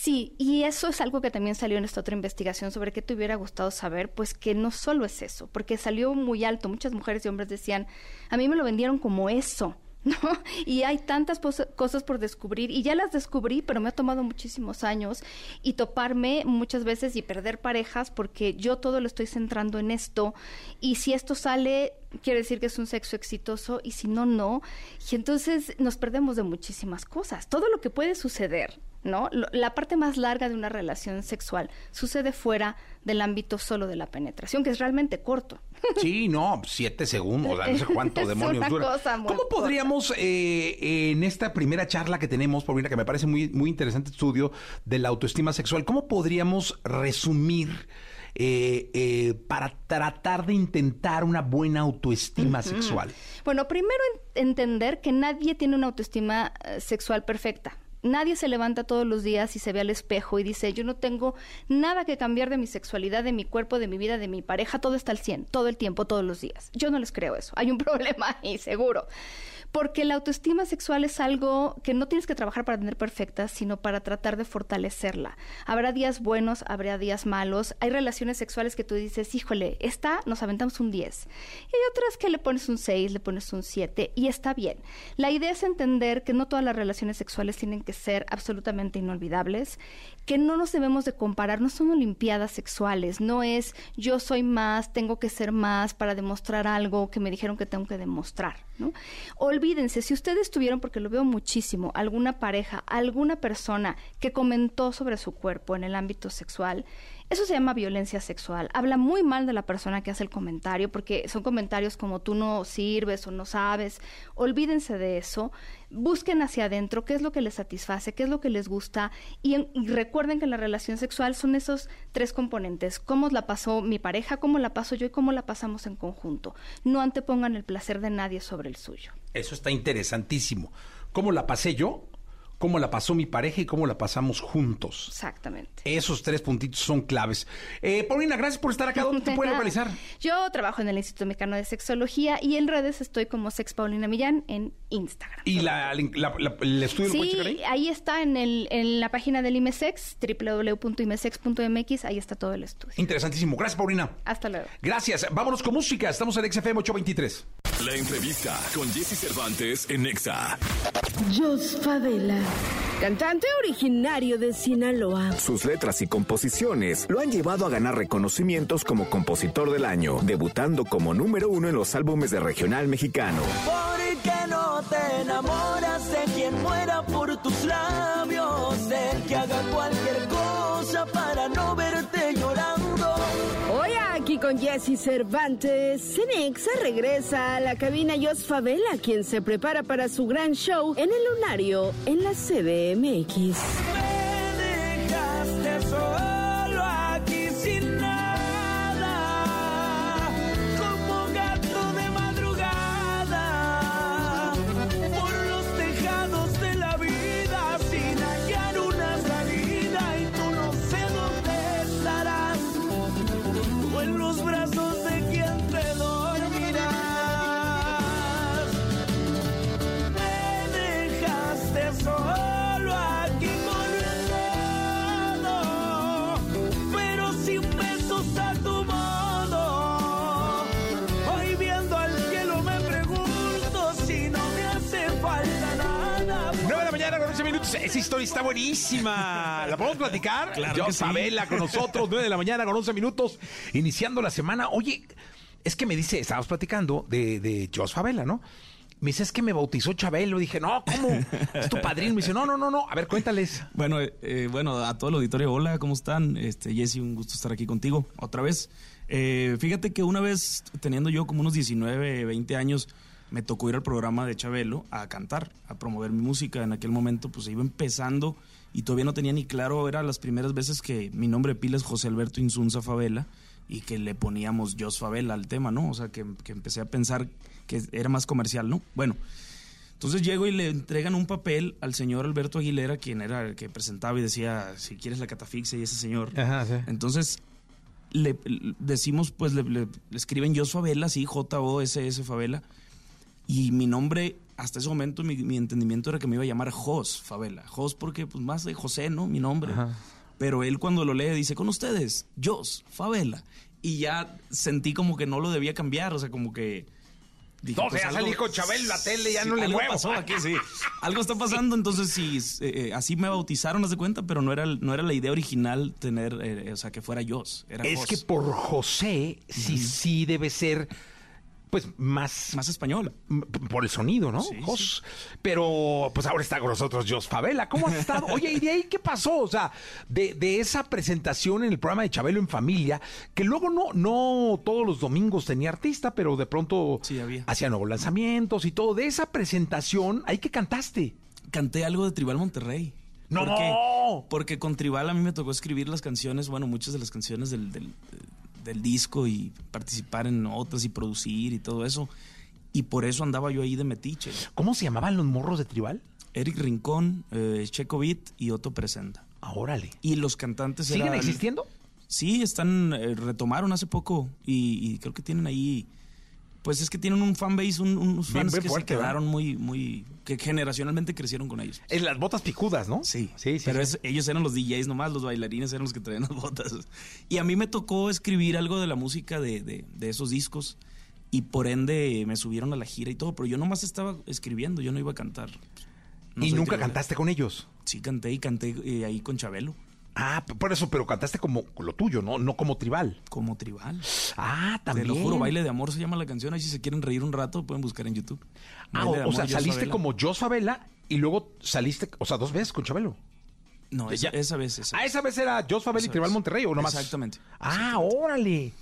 Speaker 6: Sí, y eso es algo que también salió en esta otra investigación sobre qué te hubiera gustado saber, pues que no solo es eso, porque salió muy alto, muchas mujeres y hombres decían, a mí me lo vendieron como eso, ¿no? Y hay tantas cosas por descubrir, y ya las descubrí, pero me ha tomado muchísimos años, y toparme muchas veces y perder parejas, porque yo todo lo estoy centrando en esto, y si esto sale, quiere decir que es un sexo exitoso, y si no, no, y entonces nos perdemos de muchísimas cosas, todo lo que puede suceder. ¿No? Lo- La parte más larga de una relación sexual sucede fuera del ámbito solo de la penetración, que es realmente corto.
Speaker 2: Sí, no, siete segundos, no sé cuánto
Speaker 6: Es
Speaker 2: demonios
Speaker 6: una
Speaker 2: dura.
Speaker 6: cosa muy
Speaker 2: ¿Cómo podríamos, eh, en esta primera charla que tenemos, Paulina, que me parece muy, muy interesante estudio de la autoestima sexual, cómo podríamos resumir eh, eh, para tratar de intentar una buena autoestima sexual?
Speaker 6: Bueno, primero en- entender que nadie tiene una autoestima eh, sexual perfecta. Nadie se levanta todos los días y se ve al espejo y dice, yo no tengo nada que cambiar de mi sexualidad, de mi cuerpo, de mi vida, de mi pareja, todo está al 100, todo el tiempo, todos los días. Yo no les creo eso. Hay un problema ahí, seguro. Porque la autoestima sexual es algo que no tienes que trabajar para tener perfecta, sino para tratar de fortalecerla. Habrá días buenos, habrá días malos. Hay relaciones sexuales que tú dices, híjole, esta nos aventamos un 10. Y hay otras que le pones un 6, le pones un 7 y está bien. La idea es entender que no todas las relaciones sexuales tienen que ser absolutamente inolvidables, que no nos debemos de comparar, no son olimpiadas sexuales, no es yo soy más, tengo que ser más para demostrar algo que me dijeron que tengo que demostrar, ¿no? Olvídense, si ustedes tuvieron, porque lo veo muchísimo, alguna pareja, alguna persona que comentó sobre su cuerpo en el ámbito sexual, Eso se llama violencia sexual. Habla muy mal de la persona que hace el comentario, porque son comentarios como tú no sirves o no sabes. Olvídense de eso. Busquen hacia adentro qué es lo que les satisface, qué es lo que les gusta. Y, y recuerden que la relación sexual son esos tres componentes. Cómo la pasó mi pareja, cómo la paso yo y cómo la pasamos en conjunto. No antepongan el placer de nadie sobre el suyo.
Speaker 2: Eso está interesantísimo. ¿Cómo la pasé yo? Cómo la pasó mi pareja y cómo la pasamos juntos.
Speaker 6: Exactamente.
Speaker 2: Esos tres puntitos son claves. Eh, Paulina, gracias por estar acá. ¿Dónde te pueden localizar?
Speaker 6: Yo trabajo en el Instituto Mexicano de Sexología y en redes estoy como Sex Paulina Millán en Instagram.
Speaker 2: ¿Y la, el estudio
Speaker 6: sí, lo ahí? ahí está en, el, en la página del IMESEX, www.imesex.mx, ahí está todo el estudio.
Speaker 2: Interesantísimo. Gracias, Paulina.
Speaker 6: Hasta luego.
Speaker 2: Gracias. Vámonos con música. Estamos en XFM 823.
Speaker 1: La entrevista con Jesse Cervantes en Nexa.
Speaker 7: Jos Favela, cantante originario de Sinaloa.
Speaker 8: Sus letras y composiciones lo han llevado a ganar reconocimientos como compositor del año, debutando como número uno en los álbumes de regional mexicano.
Speaker 9: ¿Por qué no te enamoras de quien muera por tus labios? De que haga cualquier cosa para no verte
Speaker 7: Con Jesse Cervantes, Cenexa regresa a la cabina Jos Favela, quien se prepara para su gran show en el Lunario en la CDMX.
Speaker 2: Esa historia está buenísima. ¿La podemos platicar?
Speaker 10: Claro
Speaker 2: Sabela con nosotros, 9 de la mañana con 11 minutos, iniciando la semana. Oye, es que me dice, estábamos platicando de, de Jos Favela, ¿no? Me dice, es que me bautizó Chabelo. Dije, no, ¿cómo? Es tu padrino. Me dice, no, no, no, no. A ver, cuéntales.
Speaker 10: Bueno, eh, bueno, a todo el auditorio, hola, ¿cómo están? Este, Jesse, un gusto estar aquí contigo otra vez. Eh, fíjate que una vez, teniendo yo como unos 19, 20 años, me tocó ir al programa de Chabelo a cantar, a promover mi música. En aquel momento pues iba empezando y todavía no tenía ni claro, era las primeras veces que mi nombre de pila es José Alberto Insunza Favela y que le poníamos Jos Favela al tema, ¿no? O sea, que, empecé a pensar que era más comercial, ¿no? Bueno, entonces llego y le entregan un papel al señor Alberto Aguilera, quien era el que presentaba y decía, si quieres la catafixia y ese señor. Entonces le, decimos, pues le, escriben Jos Favela, sí, J-O-S-S Favela y mi nombre, hasta ese momento, mi, entendimiento era que me iba a llamar Jos Favela. Jos porque, pues, más de José, ¿no? Mi nombre. Pero él cuando lo lee dice, con ustedes, Jos Favela. Y ya sentí como que no lo debía cambiar, o sea, como que...
Speaker 2: Dije, no, pues, ya salí con Chabel la tele, ya no le
Speaker 10: muevo. Pasó aquí, sí. Algo está pasando, entonces sí, eh, eh, así me bautizaron, haz de cuenta, pero no era, no era la idea original tener, eh, o sea, que fuera Jos. Era
Speaker 2: es que por José, sí, sí debe ser pues más...
Speaker 10: Más español.
Speaker 2: Por el sonido, ¿no? Sí, Pero pues ahora está con nosotros Jos Favela. ¿Cómo has estado? Oye, ¿y de ahí qué pasó? O sea, de, de, esa presentación en el programa de Chabelo en Familia, que luego no, no todos los domingos tenía artista, pero de pronto hacía nuevos lanzamientos y todo. De esa presentación, ¿ahí qué cantaste?
Speaker 10: Canté algo de Tribal Monterrey.
Speaker 2: ¡No!
Speaker 10: Porque, porque con Tribal a mí me tocó escribir las canciones, bueno, muchas de las canciones del del disco y participar en otras y producir y todo eso. Y por eso andaba yo ahí de metiche.
Speaker 2: ¿Cómo se llamaban los morros de tribal?
Speaker 10: Eric Rincón, eh, Checo Beat y Otto Presenta.
Speaker 2: Ah, órale.
Speaker 10: Y los cantantes
Speaker 2: ¿Siguen existiendo?
Speaker 10: Sí, están, eh, retomaron hace poco y, creo que tienen ahí pues es que tienen un fanbase, un, unos fans que se quedaron muy, muy, que generacionalmente crecieron con ellos.
Speaker 2: En las botas picudas, ¿no?
Speaker 10: Sí, sí, sí. Pero ellos eran los DJs nomás, los bailarines eran los que traían las botas. Y a mí me tocó escribir algo de la música de, de, esos discos y por ende me subieron a la gira y todo, pero yo nomás estaba escribiendo, yo no iba a cantar.
Speaker 2: ¿Y nunca cantaste con ellos?
Speaker 10: Sí, canté y canté eh, ahí con Chabelo.
Speaker 2: Ah, por eso, pero cantaste como lo tuyo, ¿no? No como tribal.
Speaker 10: Como tribal.
Speaker 2: Ah, también.
Speaker 10: Te lo juro, Baile de Amor se llama la canción. Ahí si se quieren reír un rato, pueden buscar en YouTube.
Speaker 2: ah, o, sea, saliste como Jos Favela y luego saliste, o sea, dos veces con Chabelo.
Speaker 10: No, esa,
Speaker 2: Ya.
Speaker 10: esa vez. Esa
Speaker 2: Ah, esa vez era Jos Fabel y
Speaker 10: Esa
Speaker 2: Tribal
Speaker 10: vez.
Speaker 2: Monterrey, ¿o nomás?
Speaker 10: Exactamente.
Speaker 2: Ah, órale.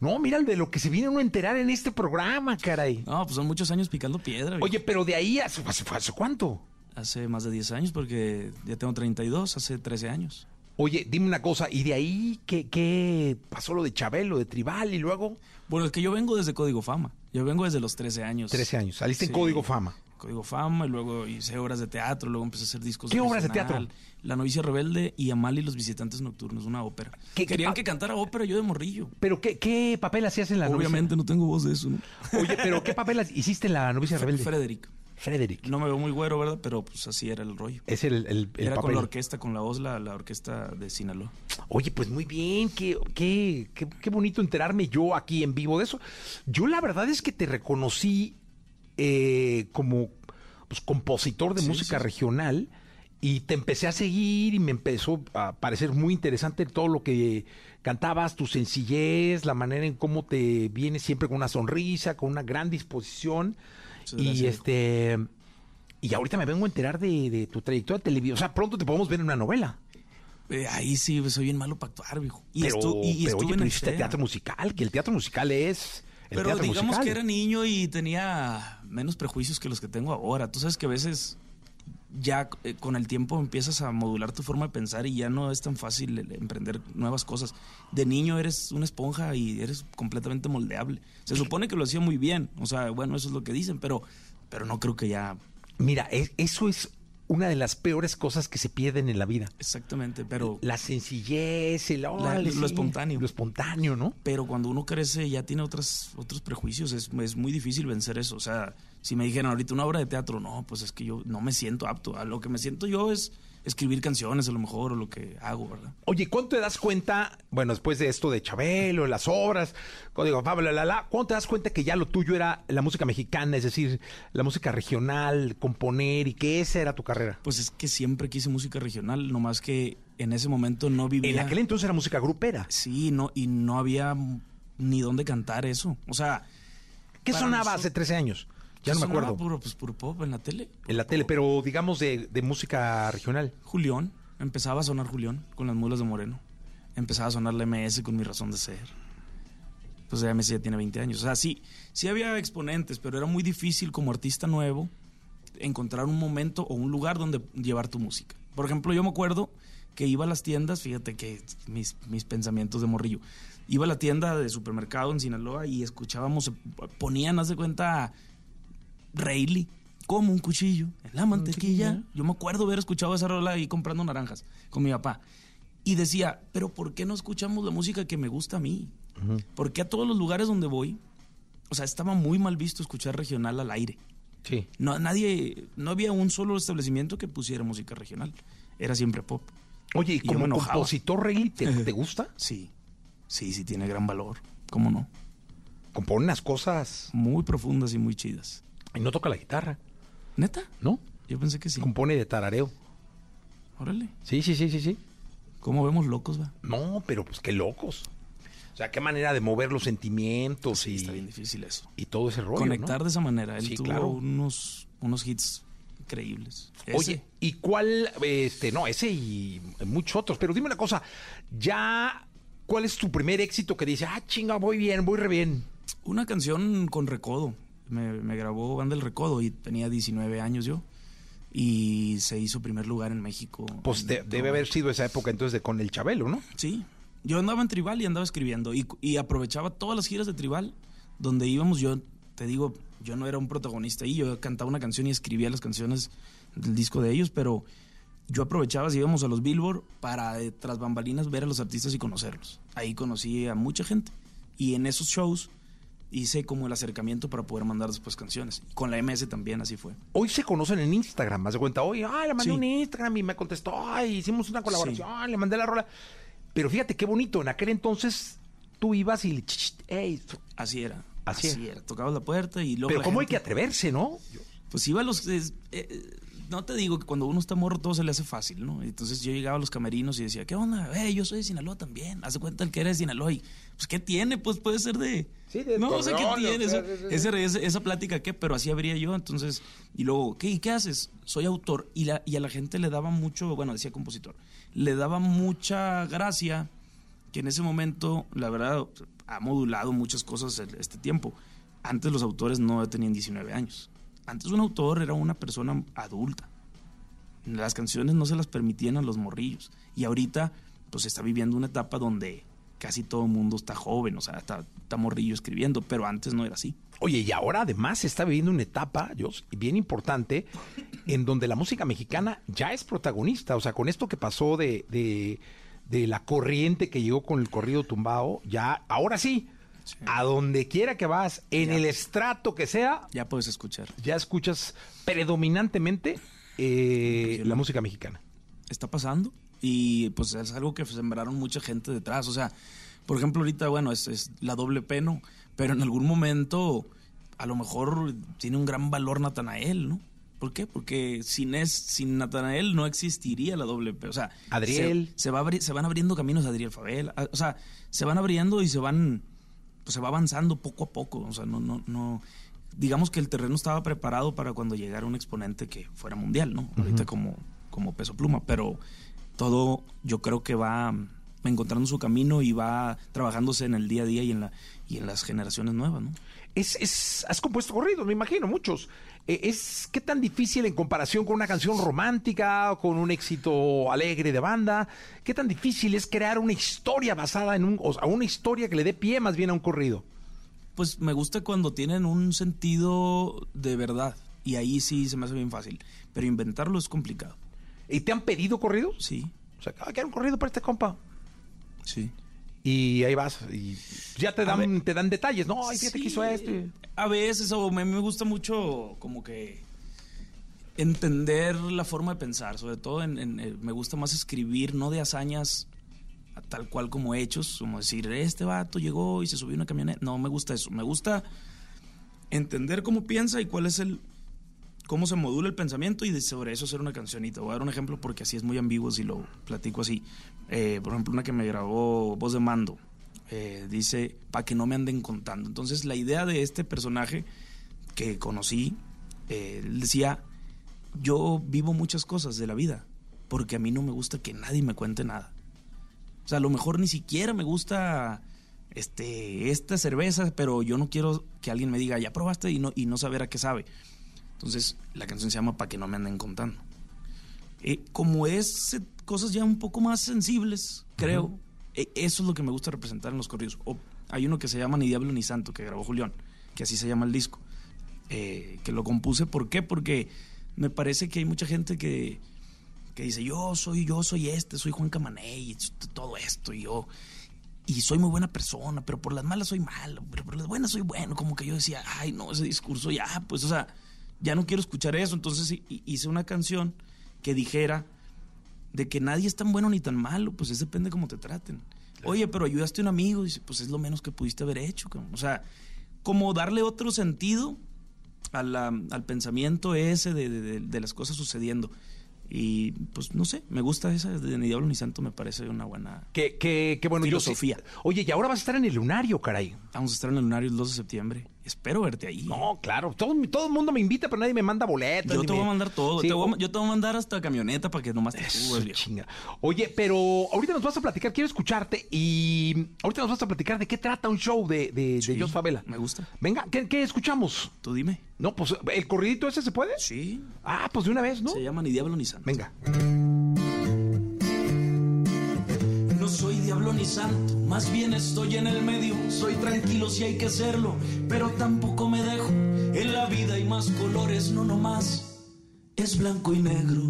Speaker 2: No, mira de lo que se viene uno a enterar en este programa, caray.
Speaker 10: No, pues son muchos años picando piedra. viejo.
Speaker 2: Oye, pero de ahí, ¿hace, hace, hace cuánto?
Speaker 10: Hace más de 10 años porque ya tengo 32, hace 13 años.
Speaker 2: Oye, dime una cosa, ¿y de ahí qué, qué pasó lo de Chabelo, de Tribal y luego?
Speaker 10: Bueno, es que yo vengo desde Código Fama. Yo vengo desde los 13 años.
Speaker 2: 13 años, saliste en. Código Fama.
Speaker 10: Código Fama y luego hice obras de teatro, luego empecé a hacer discos.
Speaker 2: ¿Qué obras de teatro?
Speaker 10: La novicia rebelde y Amal y los visitantes nocturnos, una ópera.
Speaker 2: ¿Qué-
Speaker 10: Querían que cantara ópera yo de morrillo.
Speaker 2: ¿Pero qué, qué papel hacías en la
Speaker 10: Obviamente no tengo voz de eso, ¿no?
Speaker 2: Oye, ¿pero qué papel hiciste en la novicia rebelde?
Speaker 10: Frederick.
Speaker 2: Frederick.
Speaker 10: No me veo muy güero, ¿verdad? Pero pues así era el rollo.
Speaker 2: Es el, el, el
Speaker 10: Era con la orquesta, con la voz, la, la orquesta de Sinaloa.
Speaker 2: Oye, pues muy bien, qué, qué, qué, qué bonito enterarme yo aquí en vivo de eso. Yo la verdad es que te reconocí eh, como pues, compositor de
Speaker 10: Sí,
Speaker 2: música
Speaker 10: sí.
Speaker 2: regional y te empecé a seguir y me empezó a parecer muy interesante todo lo que cantabas, tu sencillez, la manera en cómo te vienes siempre con una sonrisa, con una gran disposición. Y este y ahorita me vengo a enterar de, de tu trayectoria televisiva. O sea, pronto te podemos ver en una novela.
Speaker 10: Eh, ahí sí, soy bien malo para actuar, viejo. Y,
Speaker 2: pero,
Speaker 10: estu- y-
Speaker 2: pero oye, pero
Speaker 10: el
Speaker 2: hiciste teatro musical, que el teatro musical es el
Speaker 10: Pero digamos
Speaker 2: musical.
Speaker 10: que era niño y tenía menos prejuicios que los que tengo ahora. Tú sabes que a veces ya eh, con el tiempo empiezas a modular tu forma de pensar y ya no es tan fácil el emprender nuevas cosas. De niño eres una esponja y eres completamente moldeable. Se supone que lo hacía muy bien. O sea, bueno, eso es lo que dicen, pero, pero no creo que ya
Speaker 2: Mira, es- eso es una de las peores cosas que se pierden en la vida.
Speaker 10: exactamente, pero...
Speaker 2: La sencillez, el órale,
Speaker 10: lo espontáneo.
Speaker 2: Lo espontáneo, ¿no?
Speaker 10: Pero cuando uno crece ya tiene otras, otros prejuicios, es, es muy difícil vencer eso. O sea, si me dijeran ahorita una obra de teatro, no, pues es que yo no me siento apto. A lo que me siento yo es escribir canciones a lo mejor o lo que hago, ¿verdad?
Speaker 2: Oye, ¿cuándo te das cuenta, bueno, después de esto de Chabelo, las obras, Código Pablo, la, la, ¿cuándo te das cuenta que ya lo tuyo era la música mexicana, es decir, la música regional, componer y que esa era tu carrera?
Speaker 10: Pues es que siempre quise música regional, nomás que en ese momento no vivía.
Speaker 2: En aquel entonces era música grupera.
Speaker 10: Sí, no, y no había ni dónde cantar eso. O sea.
Speaker 2: ¿Qué sonaba
Speaker 10: nosotros-
Speaker 2: hace 13 años? Ya no me acuerdo.
Speaker 10: Puro, pues puro pop en la tele.
Speaker 2: En la tele, pero digamos de, de música regional.
Speaker 10: Julián, empezaba a sonar Julián con las mulas de Moreno. Empezaba a sonar la MS con mi razón de ser. Pues ya MS ya tiene 20 años. O sea, sí, sí había exponentes, pero era muy difícil como artista nuevo encontrar un momento o un lugar donde llevar tu música. Por ejemplo, yo me acuerdo que iba a las tiendas, fíjate que mis, mis pensamientos de morrillo. Iba a la tienda de supermercado en Sinaloa y escuchábamos, ponían, haz de cuenta, Rayleigh, como un cuchillo en la mantequilla. Yo me acuerdo haber escuchado esa rola ahí comprando naranjas con mi papá. Y decía, pero ¿por qué no escuchamos la música que me gusta a mí? ¿Por qué a todos los lugares donde voy? O sea, estaba muy mal visto escuchar regional al aire.
Speaker 2: Sí.
Speaker 10: No, nadie, no había un solo establecimiento que pusiera música regional. Era siempre pop.
Speaker 2: Oye, ¿y
Speaker 10: Y
Speaker 2: como compositor, Rayleigh, ¿te, te gusta?
Speaker 10: Sí, sí, sí tiene gran valor. ¿Cómo no?
Speaker 2: Compone unas cosas
Speaker 10: Muy profundas y muy chidas.
Speaker 2: Y no toca la guitarra,
Speaker 10: ¿Neta?
Speaker 2: ¿no?
Speaker 10: Yo pensé que sí.
Speaker 2: Compone de tarareo.
Speaker 10: Órale.
Speaker 2: Sí, sí, sí, sí, sí.
Speaker 10: ¿Cómo vemos locos, va?
Speaker 2: No, pero pues qué locos. O sea, qué manera de mover los sentimientos
Speaker 10: Sí,
Speaker 2: y,
Speaker 10: está bien difícil eso.
Speaker 2: y todo ese rollo.
Speaker 10: Conectar
Speaker 2: ¿no?
Speaker 10: de esa manera. Él
Speaker 2: Sí,
Speaker 10: tuvo
Speaker 2: claro.
Speaker 10: unos, unos hits increíbles.
Speaker 2: Oye. ¿y cuál, este, no, ese y muchos otros, pero dime una cosa, ya, ¿cuál es tu primer éxito que dice, ah, chinga, voy bien, voy re bien?
Speaker 10: Una canción con Recodo. Me, me grabó Banda El Recodo y tenía 19 años yo. Y se hizo primer lugar en México.
Speaker 2: Pues de-
Speaker 10: En
Speaker 2: debe haber sido esa época entonces de con el Chabelo, ¿no?
Speaker 10: Sí. Yo andaba en Tribal y andaba escribiendo. Y, y aprovechaba todas las giras de Tribal donde íbamos. Yo te digo, yo no era un protagonista ahí. Yo cantaba una canción y escribía las canciones del disco de ellos, pero yo aprovechaba si íbamos a los Billboard para eh, tras bambalinas ver a los artistas y conocerlos. Ahí conocí a mucha gente. Y en esos shows hice como el acercamiento para poder mandar después canciones. Con la MS también así fue.
Speaker 2: Hoy se conocen en Instagram, más de cuenta, oye, ay, le mandé
Speaker 10: Sí.
Speaker 2: un Instagram y me contestó, ay, hicimos una colaboración, le mandé la rola. Pero fíjate qué bonito, en aquel entonces tú ibas y le, ch, ch, ey,
Speaker 10: Así era.
Speaker 2: Así
Speaker 10: Así,
Speaker 2: era.
Speaker 10: era. Tocabas la puerta y luego.
Speaker 2: pero cómo hay que atreverse, ¿no?
Speaker 10: Pues iba a los... eh, no te digo que cuando uno está morro todo se le hace fácil, ¿no? Entonces yo llegaba a los camerinos y decía, ¿qué onda? Eh, yo soy de Sinaloa también. Haz de cuenta el que era de Sinaloa. Y, pues, ¿qué tiene? Pues puede ser de.
Speaker 2: Sí, de
Speaker 10: No sé qué tiene.
Speaker 2: o sea,
Speaker 10: eso-
Speaker 2: sí, sí,
Speaker 10: esa plática, ¿qué? Pero así habría yo. Entonces, y luego, ¿qué? ¿Y qué haces? Soy autor. Y, la, y a la gente le daba mucho, bueno, decía compositor, le daba mucha gracia que en ese momento, la verdad, ha modulado muchas cosas este tiempo. Antes los autores no tenían 19 años. Antes un autor era una persona adulta. Las canciones no se las permitían a los morrillos. Y ahorita, pues está viviendo una etapa donde casi todo el mundo está joven, o sea, está, está morrillo escribiendo, pero antes no era así.
Speaker 2: Oye, y ahora además se está viviendo una etapa, Jos, bien importante, en donde la música mexicana ya es protagonista. O sea, con esto que pasó de, de, de la corriente que llegó con el corrido tumbado, ya, ahora sí, a donde quiera que vas, en el estrato que sea,
Speaker 10: Ya puedes escuchar.
Speaker 2: ya escuchas predominantemente eh, la música mexicana.
Speaker 10: está pasando y pues es algo que sembraron mucha gente detrás. O sea, por ejemplo, ahorita, bueno, es, es la doble peno, pero en algún momento a lo mejor tiene un gran valor Natanael, ¿no? ¿Por qué? Porque sin, es, sin Natanael no existiría la doble P. O sea,
Speaker 2: Adriel.
Speaker 10: Se, se va se van abriendo caminos a Adriel Fabel. a- O sea, se van abriendo y se van. Pues se va avanzando poco a poco. O sea, no, no, no. Digamos que el terreno estaba preparado para cuando llegara un exponente que fuera mundial, ¿no? Ahorita como, como peso pluma. Pero todo yo creo que va encontrando su camino y va trabajándose en el día a día y en, la, y en las generaciones nuevas, ¿no?
Speaker 2: Es, es, has compuesto corridos, me imagino, muchos. Eh, es qué tan difícil en comparación con una canción romántica o con un éxito alegre de banda. Qué tan difícil es crear una historia basada en un, o sea, una historia que le dé pie más bien a un corrido.
Speaker 10: Pues me gusta cuando tienen un sentido de verdad. Y ahí sí se me hace bien fácil. Pero inventarlo es complicado.
Speaker 2: ¿Y te han pedido corridos?
Speaker 10: Sí,
Speaker 2: O sea, ah, quiero un corrido para este compa.
Speaker 10: sí.
Speaker 2: Y ahí vas y ya te dan,
Speaker 10: ver.
Speaker 2: te dan detalles, ¿no? Ay, fíjate que
Speaker 10: Sí,
Speaker 2: hizo esto.
Speaker 10: A veces, o me, me gusta mucho como que entender la forma de pensar. Sobre todo en, en- eh, me gusta más escribir, no de hazañas tal cual como hechos, como decir, este vato llegó y se subió a una camioneta. No me gusta eso. Me gusta entender cómo piensa y cuál es el cómo se modula el pensamiento y de sobre eso hacer una cancionita. Voy a dar un ejemplo porque así es muy ambiguo si lo platico así. Eh, por ejemplo, una que me grabó Voz de Mando. eh, dice, para que no me anden contando. Entonces, la idea de este personaje que conocí, eh, decía, yo vivo muchas cosas de la vida, porque a mí no me gusta que nadie me cuente nada. O sea, a lo mejor ni siquiera me gusta este, esta cerveza, pero yo no quiero que alguien me diga, ya probaste y no, y no saber a qué sabe. Entonces, la canción se llama Para que no me anden contando. Eh, como es eh, cosas ya un poco más sensibles, creo, eh, eso es lo que me gusta representar en los corridos. O, hay uno que se llama Ni Diablo ni Santo, que grabó Julián, que así se llama el disco, eh, que lo compuse. ¿Por qué? Porque me parece que hay mucha gente que, que dice, yo soy, yo soy este, soy Juan Camaney, todo esto, y yo y soy muy buena persona, pero por las malas soy malo, pero por las buenas soy bueno. Como que yo decía, ay, no, ese discurso ya, pues, o sea, ya no quiero escuchar eso. Entonces hi- hi- hice una canción que dijera de que nadie es tan bueno ni tan malo, pues es depende cómo te traten. Oye, pero ayudaste a un amigo, dice, pues es lo menos que pudiste haber hecho. cabrón. O sea, como darle otro sentido a la- al pensamiento ese de, de- de- de las cosas sucediendo. Y pues no sé, me gusta esa de Ni Diablo ni Santo, me parece una buena
Speaker 2: Que, que, que bueno, yo
Speaker 10: Filosofía.
Speaker 2: Oye, y ahora vas a estar en el lunario, caray.
Speaker 10: Vamos a estar en el lunario el 2 de septiembre. Espero verte ahí.
Speaker 2: No, claro. Todo, todo el mundo me invita, pero nadie me manda boletos.
Speaker 10: yo te voy
Speaker 2: me-
Speaker 10: a mandar todo.
Speaker 2: Sí,
Speaker 10: te voy a-
Speaker 2: o-
Speaker 10: yo te voy a mandar hasta camioneta para que nomás te subas,
Speaker 2: chinga. Oye, pero ahorita nos vas a platicar, quiero escucharte y ahorita nos vas a platicar de qué trata un show de, de,
Speaker 10: Sí,
Speaker 2: de Jos Favela.
Speaker 10: me gusta.
Speaker 2: Venga, ¿qué, qué escuchamos?
Speaker 10: Tú dime.
Speaker 2: No, pues el corridito ese se puede.
Speaker 10: Sí.
Speaker 2: Ah, pues de una vez, ¿no?
Speaker 10: Se llama Ni Diablo ni Santo.
Speaker 2: Venga.
Speaker 10: Diablo ni santo, más bien estoy en el medio. Soy tranquilo si hay que serlo, pero tampoco me dejo. En la vida hay más colores, no nomás. Es blanco y negro.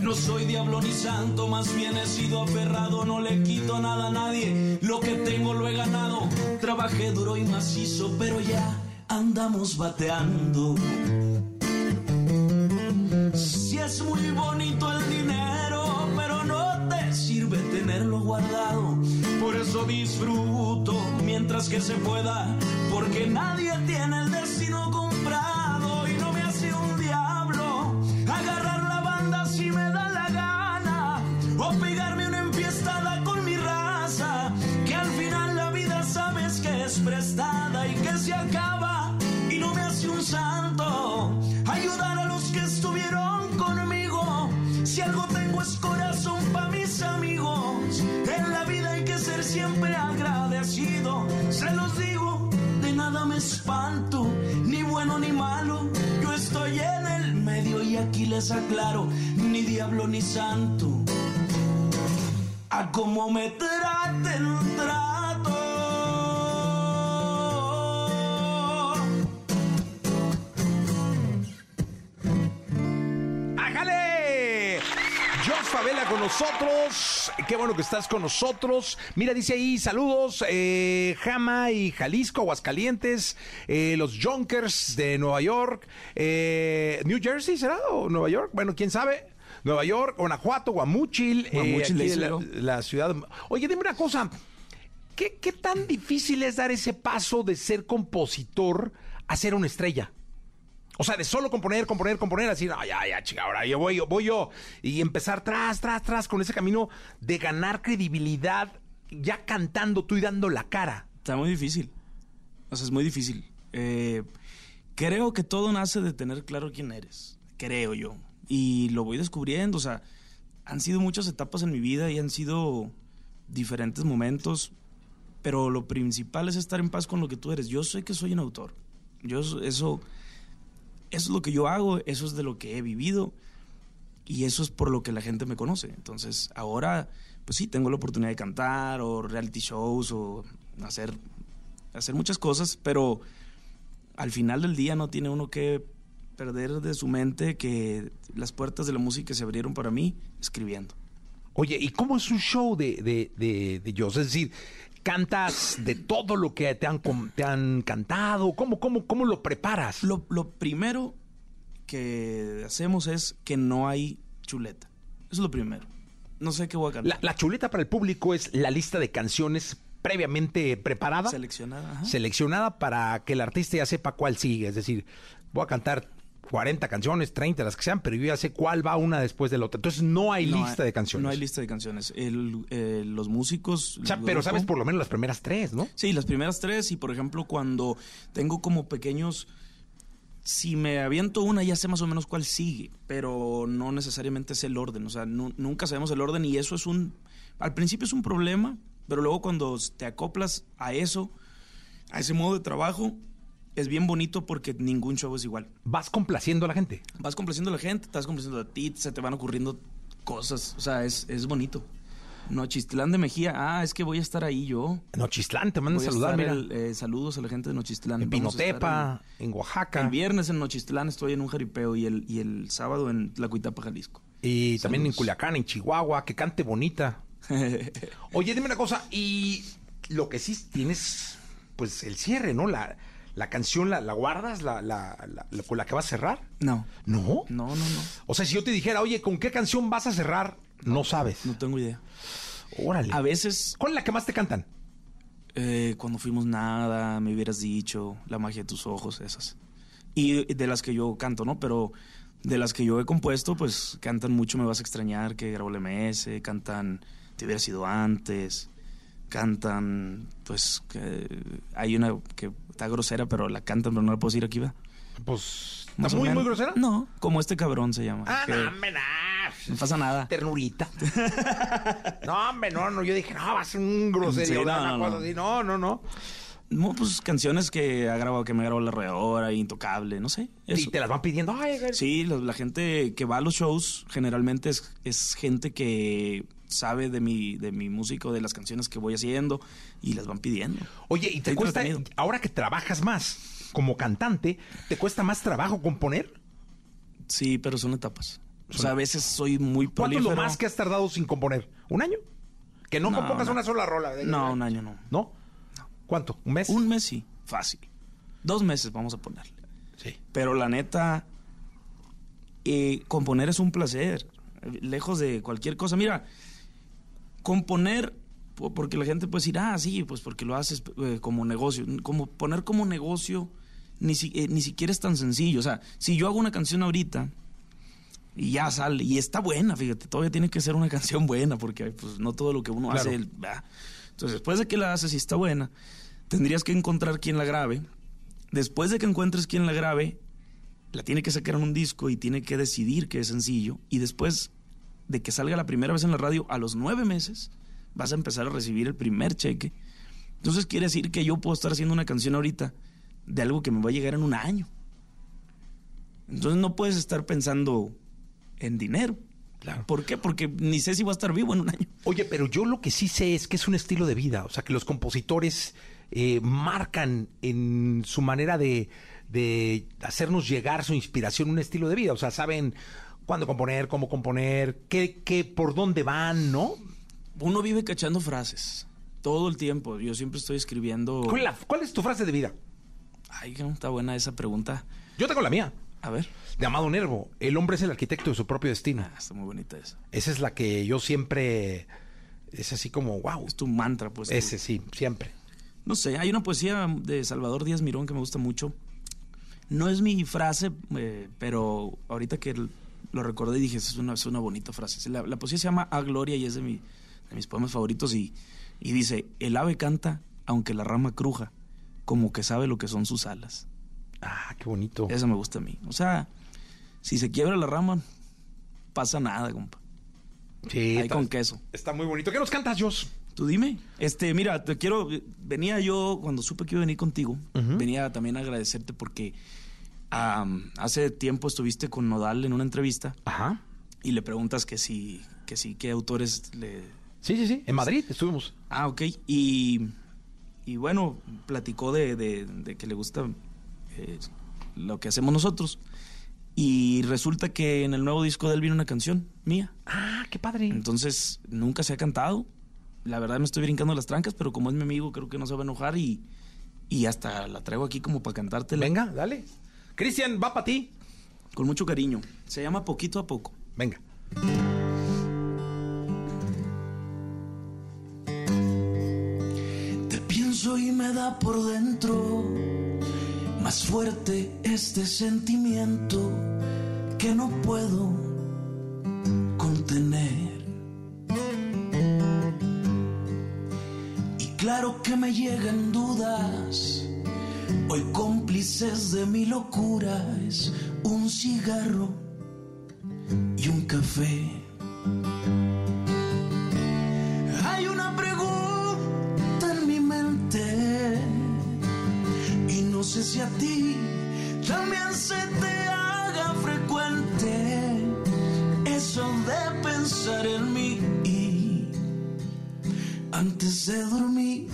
Speaker 10: No soy diablo ni santo, más bien he sido aferrado, no le quito nada a nadie. Lo que tengo lo he ganado. Trabajé duro y macizo, pero ya andamos bateando. Si es muy bonito disfruto mientras que se pueda, porque nadie tiene el destino comprado
Speaker 9: ni bueno ni malo. Yo estoy en el medio y aquí les aclaro, ni diablo ni santo. A como me traten, trato.
Speaker 2: Favela con nosotros. Qué bueno que estás con nosotros. Mira, dice ahí, saludos, eh, Jama y Jalisco, Aguascalientes, eh, los Junkers de Nueva York, eh, New Jersey, ¿será? ¿O Nueva York? Bueno, quién sabe. Nueva York, Guanajuato, Guamúchil, eh,
Speaker 10: Guamúchil,
Speaker 2: aquí la, ciudad. Oye, dime una cosa. ¿Qué, ¿Qué tan difícil es dar ese paso de ser compositor a ser una estrella? O sea, de solo componer, componer, componer, así, no, ya, ya, chica, ahora yo voy, yo voy yo. Y empezar tras, tras, tras con ese camino de ganar credibilidad, ya cantando tú y dando la cara.
Speaker 10: Está muy difícil. O sea, es muy difícil. Eh, creo que todo nace de tener claro quién eres. Creo yo. Y lo voy descubriendo. O sea, han sido muchas etapas en mi vida y han sido diferentes momentos. Pero lo principal es estar en paz con lo que tú eres. Yo sé que soy un autor. Yo eso, eso es lo que yo hago, eso es de lo que he vivido y eso es por lo que la gente me conoce. Entonces, ahora, pues sí, tengo la oportunidad de cantar o reality shows o hacer, hacer muchas cosas, pero al final del día no tiene uno que perder de su mente que las puertas de la música se abrieron para mí escribiendo.
Speaker 2: Oye, ¿y cómo es un show de, de, de, de? Es decir, ¿cantas de todo lo que te han, te han cantado? ¿Cómo, cómo, cómo lo preparas?
Speaker 10: Lo, lo primero que hacemos es que no hay chuleta. Eso es lo primero. No sé qué voy a cantar.
Speaker 2: La, la chuleta para el público es la lista de canciones previamente preparada.
Speaker 10: Seleccionada. ajá.
Speaker 2: seleccionada para que el artista ya sepa cuál sigue. Es decir, voy a cantar 40 canciones, 30, las que sean, pero yo ya sé cuál va una después de la otra. Entonces no hay
Speaker 10: No
Speaker 2: lista de canciones.
Speaker 10: No hay lista de canciones. El- eh, los músicos.
Speaker 2: O sea,
Speaker 10: el
Speaker 2: pero
Speaker 10: grupo-
Speaker 2: sabes por lo menos las primeras tres, ¿no?
Speaker 10: Sí, las primeras tres. Y por ejemplo, cuando tengo como pequeños. Si me aviento una, ya sé más o menos cuál sigue, pero no necesariamente es el orden. O sea, nu- nunca sabemos el orden y eso es un. Al principio es un problema, pero luego cuando te acoplas a eso, a ese modo de trabajo, es bien bonito porque ningún show es igual.
Speaker 2: Vas complaciendo a la gente.
Speaker 10: Vas complaciendo a la gente, estás complaciendo a ti, se te van ocurriendo cosas. O sea, es, es bonito. Nochistlán de Mejía. Ah, es que voy a estar ahí yo.
Speaker 2: Nochistlán, te mandan saludar, mira.
Speaker 10: el- eh, saludos a la gente de Nochistlán.
Speaker 2: en
Speaker 10: Vamos
Speaker 2: Pinotepa, en Oaxaca.
Speaker 10: el viernes en Nochistlán estoy en un jaripeo y el, y el sábado en Tlacuitapa, Jalisco.
Speaker 2: Y también en. Culiacán, en Chihuahua, que cante bonita. Oye, dime una cosa, y lo que sí tienes, pues el cierre, ¿no? La, la canción, la, la guardas, la, la, la- la- con la que vas a cerrar.
Speaker 10: No,
Speaker 2: ¿No?
Speaker 10: no, no, no.
Speaker 2: O sea, si yo te dijera, oye, ¿con qué canción vas a cerrar? No sabes.
Speaker 10: No tengo idea.
Speaker 2: Órale.
Speaker 10: A veces,
Speaker 2: ¿Cuál es la que más te cantan?
Speaker 10: eh, cuando fuimos nada, me hubieras dicho, la magia de tus ojos, esas. Y de las que yo canto, ¿no? Pero de las que yo he compuesto, pues cantan mucho Me vas a extrañar, que grabó el MS, cantan Te hubiera sido antes, cantan, pues, que hay una que está grosera, pero la cantan, pero no la puedo decir aquí, ¿va?
Speaker 2: Pues, ¿está muy, muy grosera?
Speaker 10: No, como este cabrón se llama.
Speaker 2: Ah,
Speaker 10: que
Speaker 2: no, hombre, nah.
Speaker 10: no pasa nada.
Speaker 2: Ternurita. no, hombre, no, no. Yo dije, no, va a ser un groserio.
Speaker 10: Sí, no, no, no.
Speaker 2: así. no, no, no.
Speaker 10: No, pues canciones que ha grabado, que me grabó la redora, Intocable, no sé.
Speaker 2: Y te las van pidiendo. Ay.
Speaker 10: Sí, la, la gente que va a los shows generalmente es, es gente que sabe de mi, de mi música, de las canciones que voy haciendo y las van pidiendo.
Speaker 2: Oye, ¿y te cuesta, ahora que trabajas más como cantante, ¿te cuesta más trabajo componer?
Speaker 10: Sí, pero son etapas. O sea, a veces soy muy
Speaker 2: ¿Cuánto es lo más que has tardado sin componer? ¿Un año? Que no,
Speaker 10: No,
Speaker 2: compongas
Speaker 10: no.
Speaker 2: una sola rola. de-
Speaker 10: No, un año no.
Speaker 2: ¿No? ¿Cuánto? ¿Un mes?
Speaker 10: Un mes sí, fácil. Dos meses vamos a ponerle.
Speaker 2: Sí.
Speaker 10: Pero la neta, eh, componer es un placer, lejos de cualquier cosa. Mira, componer, po- porque la gente puede decir, ah, sí, pues porque lo haces eh, como negocio. Como poner como negocio ni, si- eh, ni siquiera es tan sencillo. O sea, si yo hago una canción ahorita y ya sale, y está buena, fíjate, todavía tiene que ser una canción buena, porque pues, no todo lo que uno
Speaker 2: Claro.
Speaker 10: hace... el-. Entonces, después de que la haces y está buena, tendrías que encontrar quien la grabe Después de que encuentres quien la grabe, la tiene que sacar en un disco y tiene que decidir que es sencillo. Y después de que salga la primera vez en la radio, a los nueve meses, vas a empezar a recibir el primer cheque. Entonces quiere decir que yo puedo estar haciendo una canción ahorita de algo que me va a llegar en un año. Entonces no puedes estar pensando en dinero.
Speaker 2: Claro.
Speaker 10: ¿Por qué? Porque ni sé si va a estar vivo en un año.
Speaker 2: Oye, pero yo lo que sí sé es que es un estilo de vida, o sea, que los compositores eh, marcan en su manera de, de hacernos llegar su inspiración un estilo de vida, o sea, saben cuándo componer, cómo componer, qué, qué, por dónde van, ¿no?
Speaker 10: Uno vive cachando frases todo el tiempo. Yo siempre estoy escribiendo.
Speaker 2: ¿Cuál, la- cuál es tu frase de vida?
Speaker 10: Ay, no, está buena esa pregunta.
Speaker 2: Yo tengo la mía,
Speaker 10: A ver.
Speaker 2: de Amado Nervo. El hombre es el arquitecto de su propio destino.
Speaker 10: Ah, está muy bonita esa.
Speaker 2: Esa es la que yo siempre... Es así como, wow.
Speaker 10: Es tu mantra, pues.
Speaker 2: Ese sí, siempre.
Speaker 10: No sé, hay una poesía de Salvador Díaz Mirón que me gusta mucho. No es mi frase, eh, pero ahorita que lo recordé dije, es una, es una bonita frase. La, la poesía se llama A Gloria y es de, mi- de mis poemas favoritos y, y dice, el ave canta aunque la rama cruja, como que sabe lo que son sus alas.
Speaker 2: Ah, qué bonito.
Speaker 10: Eso me gusta a mí. O sea, si se quiebra la rama, pasa nada, compa.
Speaker 2: Sí,
Speaker 10: Ahí
Speaker 2: está,
Speaker 10: con queso.
Speaker 2: está muy bonito. ¿Qué nos cantas, Jos?
Speaker 10: Tú dime. Este, mira, te quiero. Venía yo, cuando supe que iba a venir contigo, venía también a agradecerte porque am, hace tiempo estuviste con Nodal en una entrevista
Speaker 2: Ajá.
Speaker 10: y le preguntas que si, que si, qué autores le.
Speaker 2: Sí, sí, sí. En Madrid estuvimos.
Speaker 10: Ah, ok. Y, y bueno, platicó de, de- de que le gusta eh, lo que hacemos nosotros. Y resulta que en el nuevo disco de él viene una canción mía.
Speaker 2: Ah, qué padre.
Speaker 10: Entonces, nunca se ha cantado. La verdad me estoy brincando las trancas, pero como es mi amigo, creo que no se va a enojar y, y hasta la traigo aquí como para cantártela.
Speaker 2: Venga, dale. Cristian, va para ti.
Speaker 10: Con mucho cariño. Se llama Poquito a Poco.
Speaker 2: Venga.
Speaker 9: Te pienso y me da por dentro más fuerte este sentimiento que no puedo contener. Y claro que me llegan dudas, hoy cómplices de mi locura es un cigarro y un café. Hay una pregunta en mi mente y no sé si a ti también se te haga frecuente eso de pensar en mí antes de dormir.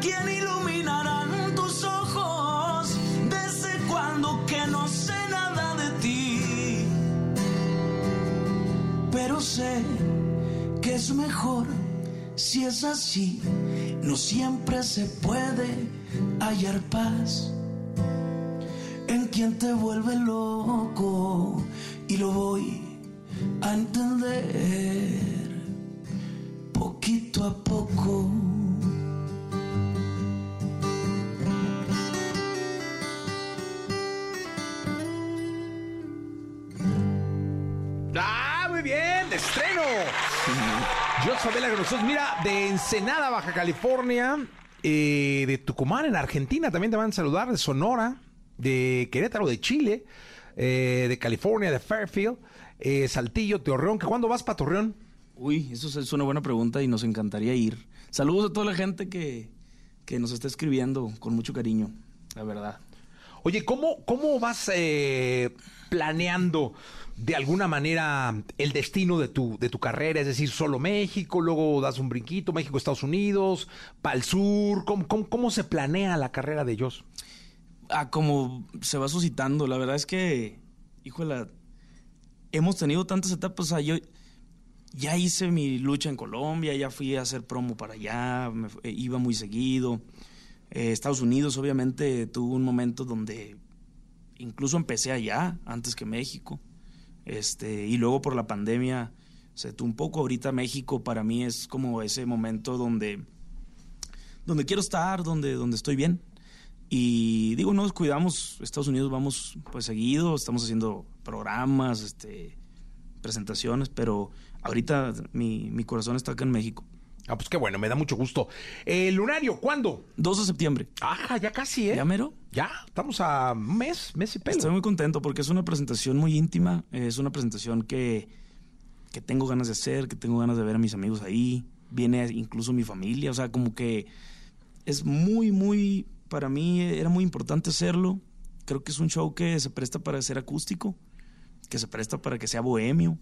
Speaker 9: ¿A quién iluminarán tus ojos? Desde cuando que no sé nada de ti. Pero sé que es mejor si es así. No siempre se puede hallar paz en quien te vuelve loco y lo voy a entender poquito a poco.
Speaker 2: Jos Favela con nosotros. Mira, de Ensenada, Baja California, eh, de Tucumán, en Argentina, también te van a saludar, de Sonora, de Querétaro, de Chile, eh, de California, de Fairfield, eh, Saltillo, Torreón. ¿Que ¿Cuándo vas para Torreón?
Speaker 10: Uy, eso es una buena pregunta y nos encantaría ir. Saludos a toda la gente que, que nos está escribiendo con mucho cariño, la verdad.
Speaker 2: Oye, ¿cómo, cómo vas eh, planeando de alguna manera el destino de tu, de tu carrera? Es decir, solo México, luego das un brinquito, México, Estados Unidos, para el sur. ¿Cómo, cómo, cómo se planea la carrera de ellos?
Speaker 10: Ah, como se va suscitando, la verdad es que, híjole, hemos tenido tantas etapas. O sea, yo ya hice mi lucha en Colombia, ya fui a hacer promo para allá, me eh, iba muy seguido. Eh, Estados Unidos, obviamente, tuvo un momento donde incluso empecé allá, antes que México. Este, y luego por la pandemia se detuvo un poco. Ahorita México para mí es como ese momento donde, donde quiero estar, donde, donde estoy bien. Y digo, nos cuidamos, Estados Unidos vamos pues seguido, estamos haciendo programas, este, presentaciones, pero ahorita mi, mi corazón está acá en México.
Speaker 2: Ah, pues qué bueno, me da mucho gusto. El lunario, ¿cuándo?
Speaker 10: 2 de septiembre.
Speaker 2: Ajá, ya casi, ¿eh?
Speaker 10: ¿Ya mero?
Speaker 2: Ya, estamos a un mes, mes y pelo.
Speaker 10: Estoy muy contento porque es una presentación muy íntima, es una presentación que, que tengo ganas de hacer, que tengo ganas de ver a mis amigos ahí, viene incluso mi familia, o sea, como que es muy, muy, para mí era muy importante hacerlo. Creo que es un show que se presta para ser acústico, que se presta para que sea bohemio.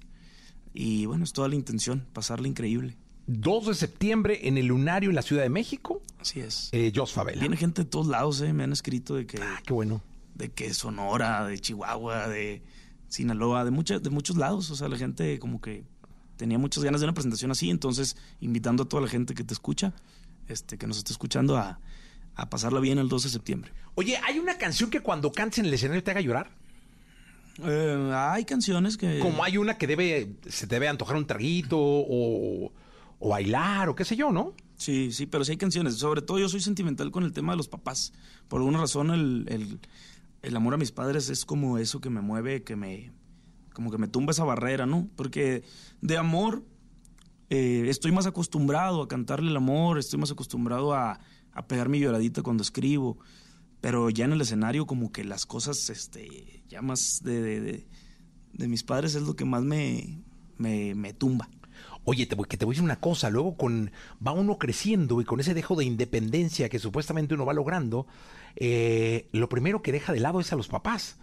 Speaker 10: Y bueno, es toda la intención, pasarla increíble.
Speaker 2: 2 de septiembre en el Lunario en la Ciudad de México.
Speaker 10: Así es.
Speaker 2: Eh, Jos Favela.
Speaker 10: Viene gente de todos lados, ¿eh? Me han escrito de que...
Speaker 2: Ah, qué bueno.
Speaker 10: De que Sonora, de Chihuahua, de Sinaloa, de, mucha, de muchos lados. O sea, la gente como que tenía muchas ganas de una presentación así. Entonces, invitando a toda la gente que te escucha, este, que nos esté escuchando a, a pasarla bien el 2 de septiembre.
Speaker 2: Oye, ¿hay una canción que cuando cantes en el escenario te haga llorar?
Speaker 10: Eh, hay canciones que...
Speaker 2: Como hay una que debe, se te debe antojar un traguito o, o bailar o qué sé yo, ¿no?
Speaker 10: Sí, sí, pero sí hay canciones. Sobre todo yo soy sentimental con el tema de los papás. Por alguna razón el, el, el amor a mis padres es como eso que me mueve, que me... Como que me tumba esa barrera, ¿no? Porque de amor eh, estoy más acostumbrado a cantarle el amor, estoy más acostumbrado a, a pegar mi lloradita cuando escribo. Pero ya en el escenario como que las cosas, este, ya más de, de, de, de mis padres es lo que más me, me, me tumba.
Speaker 2: Oye, te voy, que te voy a decir una cosa, luego con va uno creciendo y con ese dejo de independencia que supuestamente uno va logrando, eh, lo primero que deja de lado es a los papás.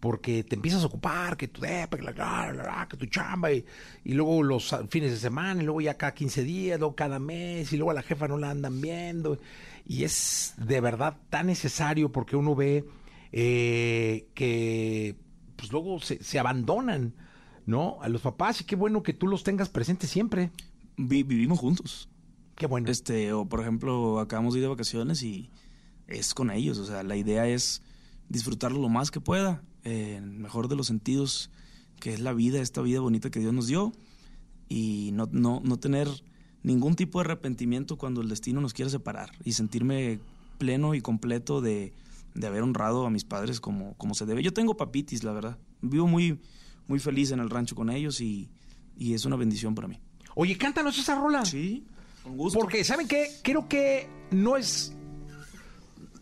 Speaker 2: Porque te empiezas a ocupar, que tu depa, que, la, que tu chamba, y, y, luego los fines de semana, y luego ya cada 15 días, luego cada mes, y luego a la jefa no la andan viendo. Y es de verdad tan necesario porque uno ve eh, que pues luego se abandonan ¿no? A los papás y qué bueno que tú los tengas presentes siempre.
Speaker 10: Vi, vivimos juntos.
Speaker 2: Qué bueno.
Speaker 10: Este, o por ejemplo, acabamos de ir de vacaciones y es con ellos. O sea, la idea es disfrutarlo lo más que pueda, eh, en el mejor de los sentidos, que es la vida, esta vida bonita que Dios nos dio, y no, no, no tener ningún tipo de arrepentimiento cuando el destino nos quiera separar y sentirme pleno y completo de, de haber honrado a mis padres como, como se debe. Yo tengo papitis, la verdad. Vivo muy muy feliz en el rancho con ellos y, y es una bendición para mí.
Speaker 2: Oye, cántanos esa rola.
Speaker 10: Sí, con gusto.
Speaker 2: Porque, ¿saben qué? Creo que no es.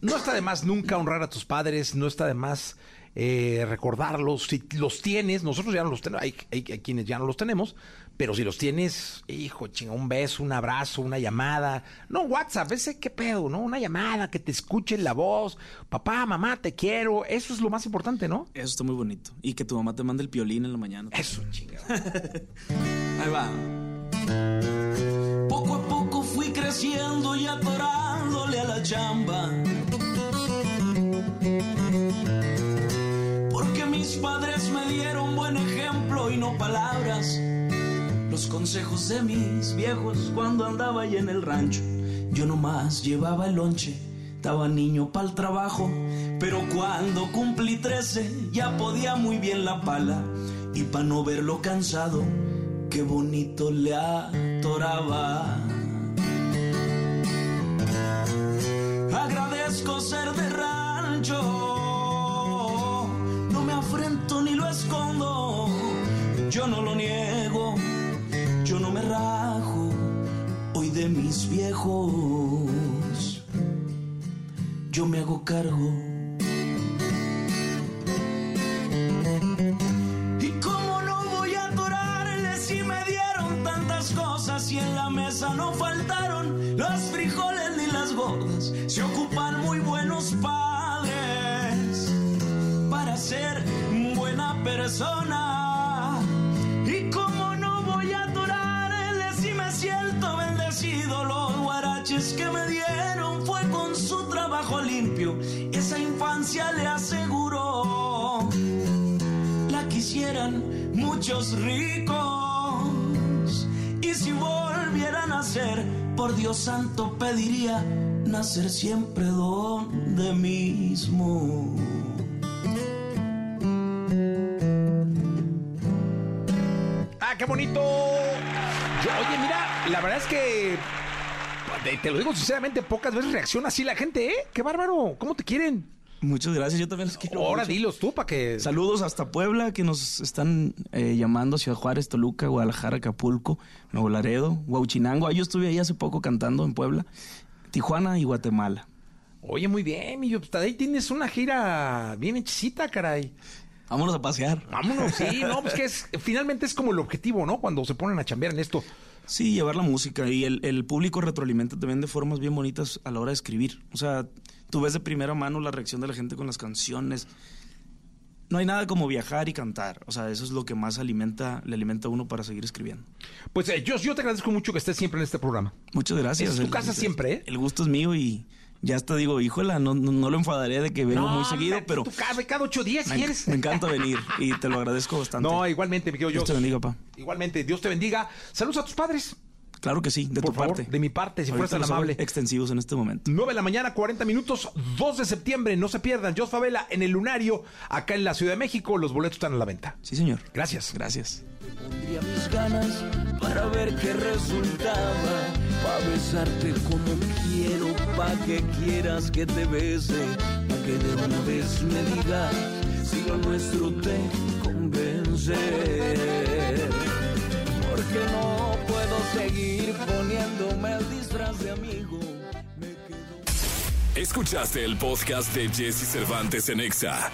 Speaker 2: No está de más nunca honrar a tus padres, no está de más eh, recordarlos. Si los tienes, nosotros ya no los tenemos, hay, hay, hay, quienes ya no los tenemos, pero si los tienes, hijo, chinga, un beso, un abrazo, una llamada. No, WhatsApp, ese qué pedo, ¿no? Una llamada, que te escuchen la voz. Papá, mamá, te quiero. Eso es lo más importante, ¿no?
Speaker 10: Eso está muy bonito. Y que tu mamá te mande el piolín en la mañana.
Speaker 2: Eso, chinga.
Speaker 10: Ahí va.
Speaker 9: Poco a poco fui creciendo y atorándole a la chamba. Porque mis padres me dieron buen ejemplo y no palabras. Los consejos de mis viejos cuando andaba ahí en el rancho. Yo nomás llevaba el lonche, estaba niño para el trabajo. Pero cuando cumplí 13 ya podía muy bien la pala. Y para no verlo cansado, qué bonito le atoraba. Agradezco ser de rancho, no me afrento ni lo escondo, yo no lo niego, yo no me rajo hoy de mis viejos, yo me hago cargo. Y cómo no voy a atorarle si me dieron tantas cosas y en la mesa no faltaron los frijoles ni las gordas. Se ocupan muy buenos padres para ser buena persona. Esa infancia le aseguró la quisieran muchos ricos. Y si volvieran a ser, por Dios santo pediría nacer siempre donde mismo.
Speaker 2: ¡Ah, qué bonito! Oye, mira, la verdad es que te, te lo digo sinceramente, pocas veces reacciona así la gente, ¿eh? Qué bárbaro. ¿Cómo te quieren?
Speaker 10: Muchas gracias, yo también los quiero.
Speaker 2: Ahora
Speaker 10: mucho.
Speaker 2: dilos tú para que.
Speaker 10: Saludos hasta Puebla, que nos están eh, llamando, Ciudad Juárez, Toluca, Guadalajara, Acapulco, Nuevo Laredo, Huauchinango. Ah, Yo estuve ahí hace poco cantando en Puebla, Tijuana y Guatemala.
Speaker 2: Oye, muy bien, mi hasta ahí tienes una gira bien hechicita, caray.
Speaker 10: Vámonos a pasear.
Speaker 2: Vámonos, sí, no, pues que es, finalmente es como el objetivo, ¿no? Cuando se ponen a chambear en esto.
Speaker 10: Sí, llevar la música y el, el público retroalimenta también de formas bien bonitas a la hora de escribir. O sea, tú ves de primera mano la reacción de la gente con las canciones. No hay nada como viajar y cantar. O sea, eso es lo que más alimenta, le alimenta a uno para seguir escribiendo.
Speaker 2: Pues eh, yo, yo te agradezco mucho que estés siempre en este programa.
Speaker 10: Muchas gracias.
Speaker 2: Es tu
Speaker 10: El-
Speaker 2: casa
Speaker 10: el-
Speaker 2: siempre, ¿eh?
Speaker 10: El gusto es mío y ya hasta digo, híjola, no, no, no lo enfadaré de que vengo muy seguido, pero
Speaker 2: cada ocho días,
Speaker 10: me,
Speaker 2: ¿quieres?
Speaker 10: me encanta venir y te lo agradezco bastante.
Speaker 2: No, igualmente, mi querido
Speaker 10: Dios
Speaker 2: Jos.
Speaker 10: te bendiga, pa.
Speaker 2: Igualmente, Dios te bendiga. Saludos a tus padres.
Speaker 10: Claro que sí, de
Speaker 2: Por
Speaker 10: tu
Speaker 2: favor,
Speaker 10: parte.
Speaker 2: de mi parte, si fueras tan amable.
Speaker 10: Extensivos en este momento.
Speaker 2: 9 de la mañana, 40 minutos, 2 de septiembre. No se pierdan. Jos Favela en el Lunario, acá en la Ciudad de México. Los boletos están a la venta.
Speaker 10: Sí, señor.
Speaker 2: Gracias.
Speaker 10: Gracias.
Speaker 9: Pondría mis ganas para ver qué resultaba. Pa' besarte como quiero, pa' que quieras que te bese. Pa' que de una vez me digas si lo nuestro te convence. Porque no puedo seguir poniéndome el disfraz de amigo. Me quedo
Speaker 1: Escuchaste el podcast de Jesse Cervantes en Exa.